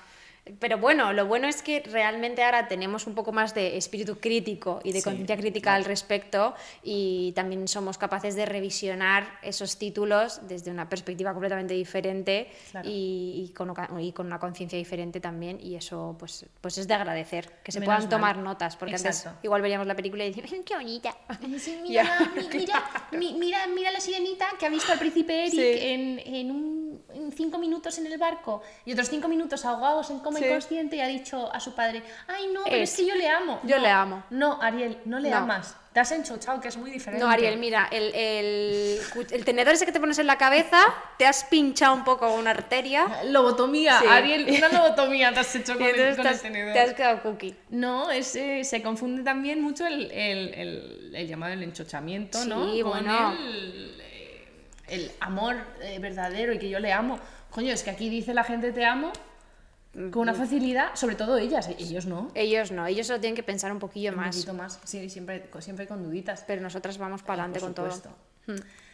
Pero bueno, lo bueno es que realmente ahora tenemos un poco más de espíritu crítico y de Sí, conciencia crítica al respecto y también somos capaces de revisionar esos títulos desde una perspectiva completamente diferente Claro. y, y con, y con una conciencia diferente también y eso pues, pues es de agradecer, que se Menos puedan tomar mal. notas, porque Exacto. antes igual veríamos la película y decíamos, qué bonita. (laughs) Sí, (laughs) mira, mi- mira, mi- mira, mira la sirenita que ha visto al príncipe Eric Sí. en, en, un- en cinco minutos en el barco y otros cinco minutos ahogados en coma Sí. inconsciente y ha dicho a su padre, ay no, pero es, Es. que yo le amo. Yo No, le amo. No, Ariel, no le No. amas. Te has enchochado, que es muy diferente. No, Ariel, mira, el, el, el tenedor ese que te pones en la cabeza, te has pinchado un poco una arteria Lobotomía, Sí. Ariel, una (laughs) lobotomía te has hecho con, el, con el tenedor. te has quedado cookie. No, es, eh, se confunde también mucho el, el, llamado el enchochamiento, ¿no? Sí, Con bueno. el, eh, el amor eh, verdadero y que yo le amo. Coño, es que aquí dice la gente te amo con una facilidad, sobre todo ellas, e- ellos no. Ellos no, ellos solo tienen que pensar un poquillo Un más, poquito más, sí, siempre, siempre con duditas. pero nosotras vamos para adelante con todo. supuesto.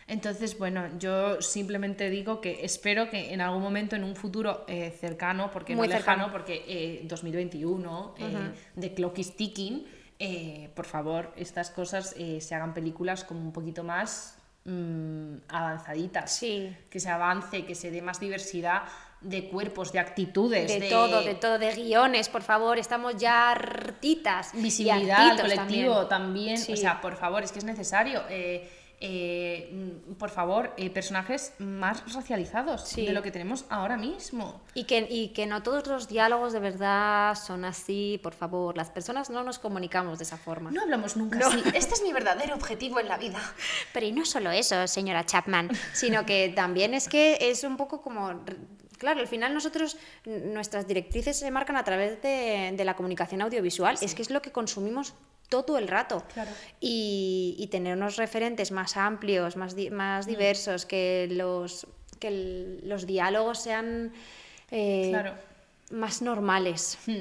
Entonces, bueno, yo simplemente digo que espero que en algún momento, en un futuro eh, cercano, porque Muy no lejano, porque eh, 2021, eh, The Clock is Ticking, eh, por favor, estas cosas eh, se hagan películas como un poquito más mm, avanzaditas. Sí. Que se avance, que se dé más diversidad de cuerpos, de actitudes, De todo, de todo, de guiones, por favor, estamos ya hartitas. visibilidad al colectivo también. Sí. O sea, por favor, es que es necesario. eh, eh, por favor, eh, personajes más racializados Sí. de lo que tenemos ahora mismo. Y que, y que no todos los diálogos de verdad son así, por favor. Las personas no nos comunicamos de esa forma. No hablamos nunca No. así. Este es mi verdadero objetivo en la vida. Pero y no solo eso, señora Chapman, sino que también es que es un poco como... Claro, al final nosotros, nuestras directrices se marcan a través de, de la comunicación audiovisual, es que es lo que consumimos todo el rato. Claro. Y, y tener unos referentes más amplios, más, di- Mm. más diversos, que los, que el- los diálogos sean eh, Claro. más normales. Hmm.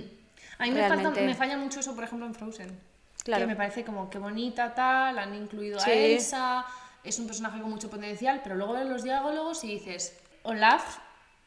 A mí me, falta- me falla mucho eso, por ejemplo, en Frozen. Claro. Que me parece como que bonita, tal, han incluido Sí. a Elsa, es un personaje con mucho potencial, pero luego ves los diálogos y dices, Olaf,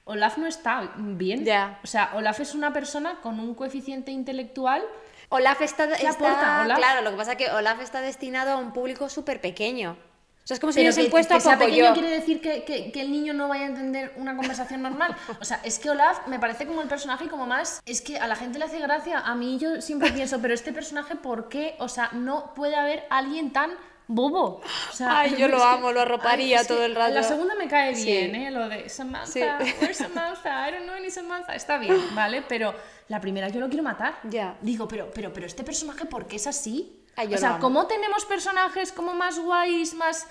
Olaf no está bien. Ya. O sea, Olaf es una persona con un coeficiente intelectual Olaf está, está- aporta Olaf? claro, lo que pasa es que Olaf está destinado a un público súper pequeño. O sea, es como si hubiesen puesto que a sea Pocoyo. pequeño quiere decir que, que- que el niño no vaya a entender una conversación normal. O sea, es que Olaf me parece como el personaje como más... Es que a la gente le hace gracia. A mí yo siempre pienso, pero este personaje, ¿por qué? O sea, no puede haber alguien tan bobo. O sea, Ay, yo (laughs) lo que- amo, lo arroparía Ay, todo el rato. La segunda me cae Sí. bien, ¿eh? Lo de Samantha, Sí. where's Samantha? I don't know any Samantha. Está bien, (laughs) ¿vale? Pero la primera yo lo quiero matar. Ya. Digo, pero, pero, pero este personaje, ¿por qué es así? Ay, o sea. ¿cómo tenemos personajes como más guays, más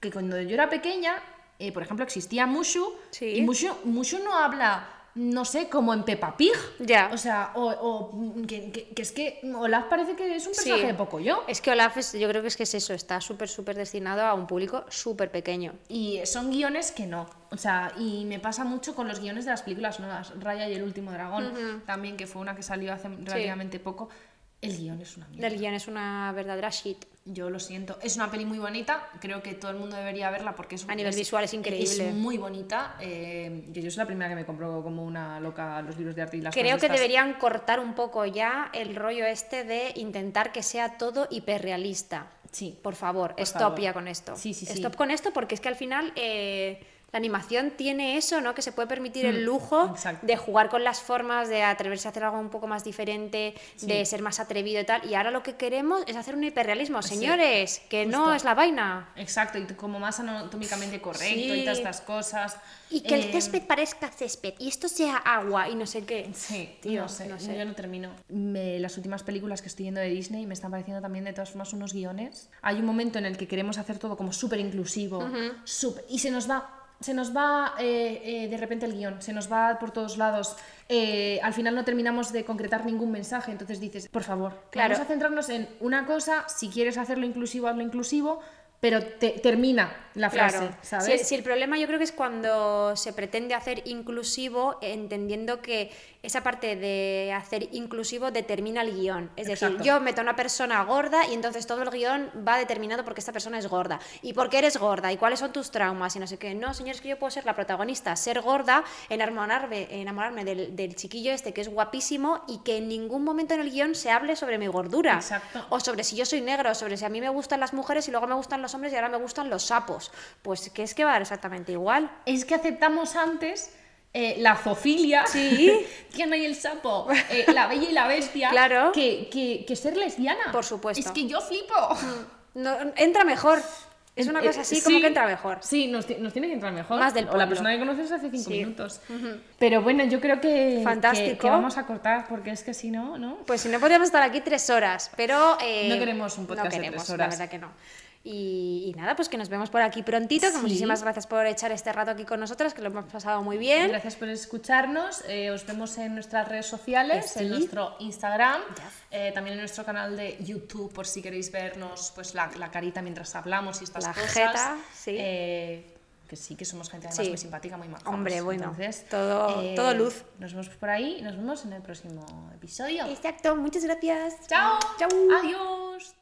que cuando yo era pequeña, eh, por ejemplo, existía Mushu, Sí. y Mushu, Mushu no habla, no sé, como en Peppa Pig. Ya. O sea, o, o, que, que- que es que Olaf parece que es un personaje Sí. de poco yo. Es que Olaf, es- yo creo que es que es eso, está súper, súper destinado a un público súper pequeño. Y son guiones que no. O sea, y me pasa mucho con los guiones de las películas nuevas. Raya y el último dragón, también, que fue una que salió hace relativamente poco. El guion es una mierda. El guion es una verdadera shit. Yo lo siento. Es una peli muy bonita. Creo que todo el mundo debería verla porque es A nivel visual es increíble. Es muy bonita. Eh, yo, yo soy la primera que me compro como una loca los libros de arte y las Creo que deberían cortar un poco ya el rollo este de intentar que sea todo hiperrealista. Sí. Por favor, Por stop favor. ya con esto. Sí, sí, sí. Stop con esto porque es que al final eh, la animación tiene eso, ¿no? Que se puede permitir el Mm, lujo exacto. de jugar con las formas, de atreverse a hacer algo un poco más diferente, de ser más atrevido y tal. Y ahora lo que queremos es hacer un hiperrealismo. Señores, que no es la vaina. Exacto, y como más anatómicamente correcto Sí. y todas estas cosas. Y que el Eh, césped parezca césped y esto sea agua y no sé qué. Sí, Tío, no sé, no sé. yo no termino. Me- las últimas películas que estoy viendo de Disney me están pareciendo también de todas formas unos guiones. Hay un momento en el que queremos hacer todo como súper inclusivo y se nos va, se nos va eh, eh, de repente el guion, se nos va por todos lados. Eh, al final no terminamos de concretar ningún mensaje, entonces dices, por favor, Claro. vamos a centrarnos en una cosa, si quieres hacerlo inclusivo, hazlo inclusivo. Pero te, termina la frase, Claro. ¿sabes? Si, si el problema yo creo que es cuando se pretende hacer inclusivo, entendiendo que esa parte de hacer inclusivo determina el guion. Es decir, yo meto a una persona gorda y entonces todo el guion va determinado porque esta persona es gorda. ¿Y por qué eres gorda? ¿Y cuáles son tus traumas? Y no sé qué. No, señores, que yo puedo ser la protagonista, ser gorda, enamorarme, enamorarme del, del chiquillo este que es guapísimo y que en ningún momento en el guion se hable sobre mi gordura. Exacto. O sobre si yo soy negro, o sobre si a mí me gustan las mujeres y luego me gustan los hombres y ahora me gustan los sapos. Pues que es que va a dar exactamente igual. Es que aceptamos antes eh, la zoofilia, Sí. (laughs) ¿quién hay el sapo? Eh, la bella y la bestia, Claro. que, que- que ser lesbiana. Por supuesto. Es que yo flipo. No, entra mejor. Es una cosa así como sí, que entra mejor. Sí, nos, nos tiene que entrar mejor. Más del O la pueblo. persona que conoces hace cinco Sí. minutos. Pero bueno, yo creo que, Fantástico. que, que vamos a cortar, porque es que si no, ¿no? Pues si no podríamos estar aquí tres horas, pero... eh, No queremos un podcast no de queremos, tres horas. La verdad que no. Y, y nada, pues que nos vemos por aquí prontito, que Sí. muchísimas gracias por echar este rato aquí con nosotras, que lo hemos pasado muy bien. Gracias por escucharnos. eh, os vemos en nuestras redes sociales, en nuestro Instagram, eh, también en nuestro canal de YouTube, por si queréis vernos pues la, la carita mientras hablamos y estas La cosas. jeta, sí. Eh, que sí, que somos gente además muy simpática, muy majos. Hombre, bueno, Entonces, todo- todo luz. Nos vemos por ahí y nos vemos en el próximo episodio. Exacto, muchas gracias. ¡Chao! Chao. ¡Adiós!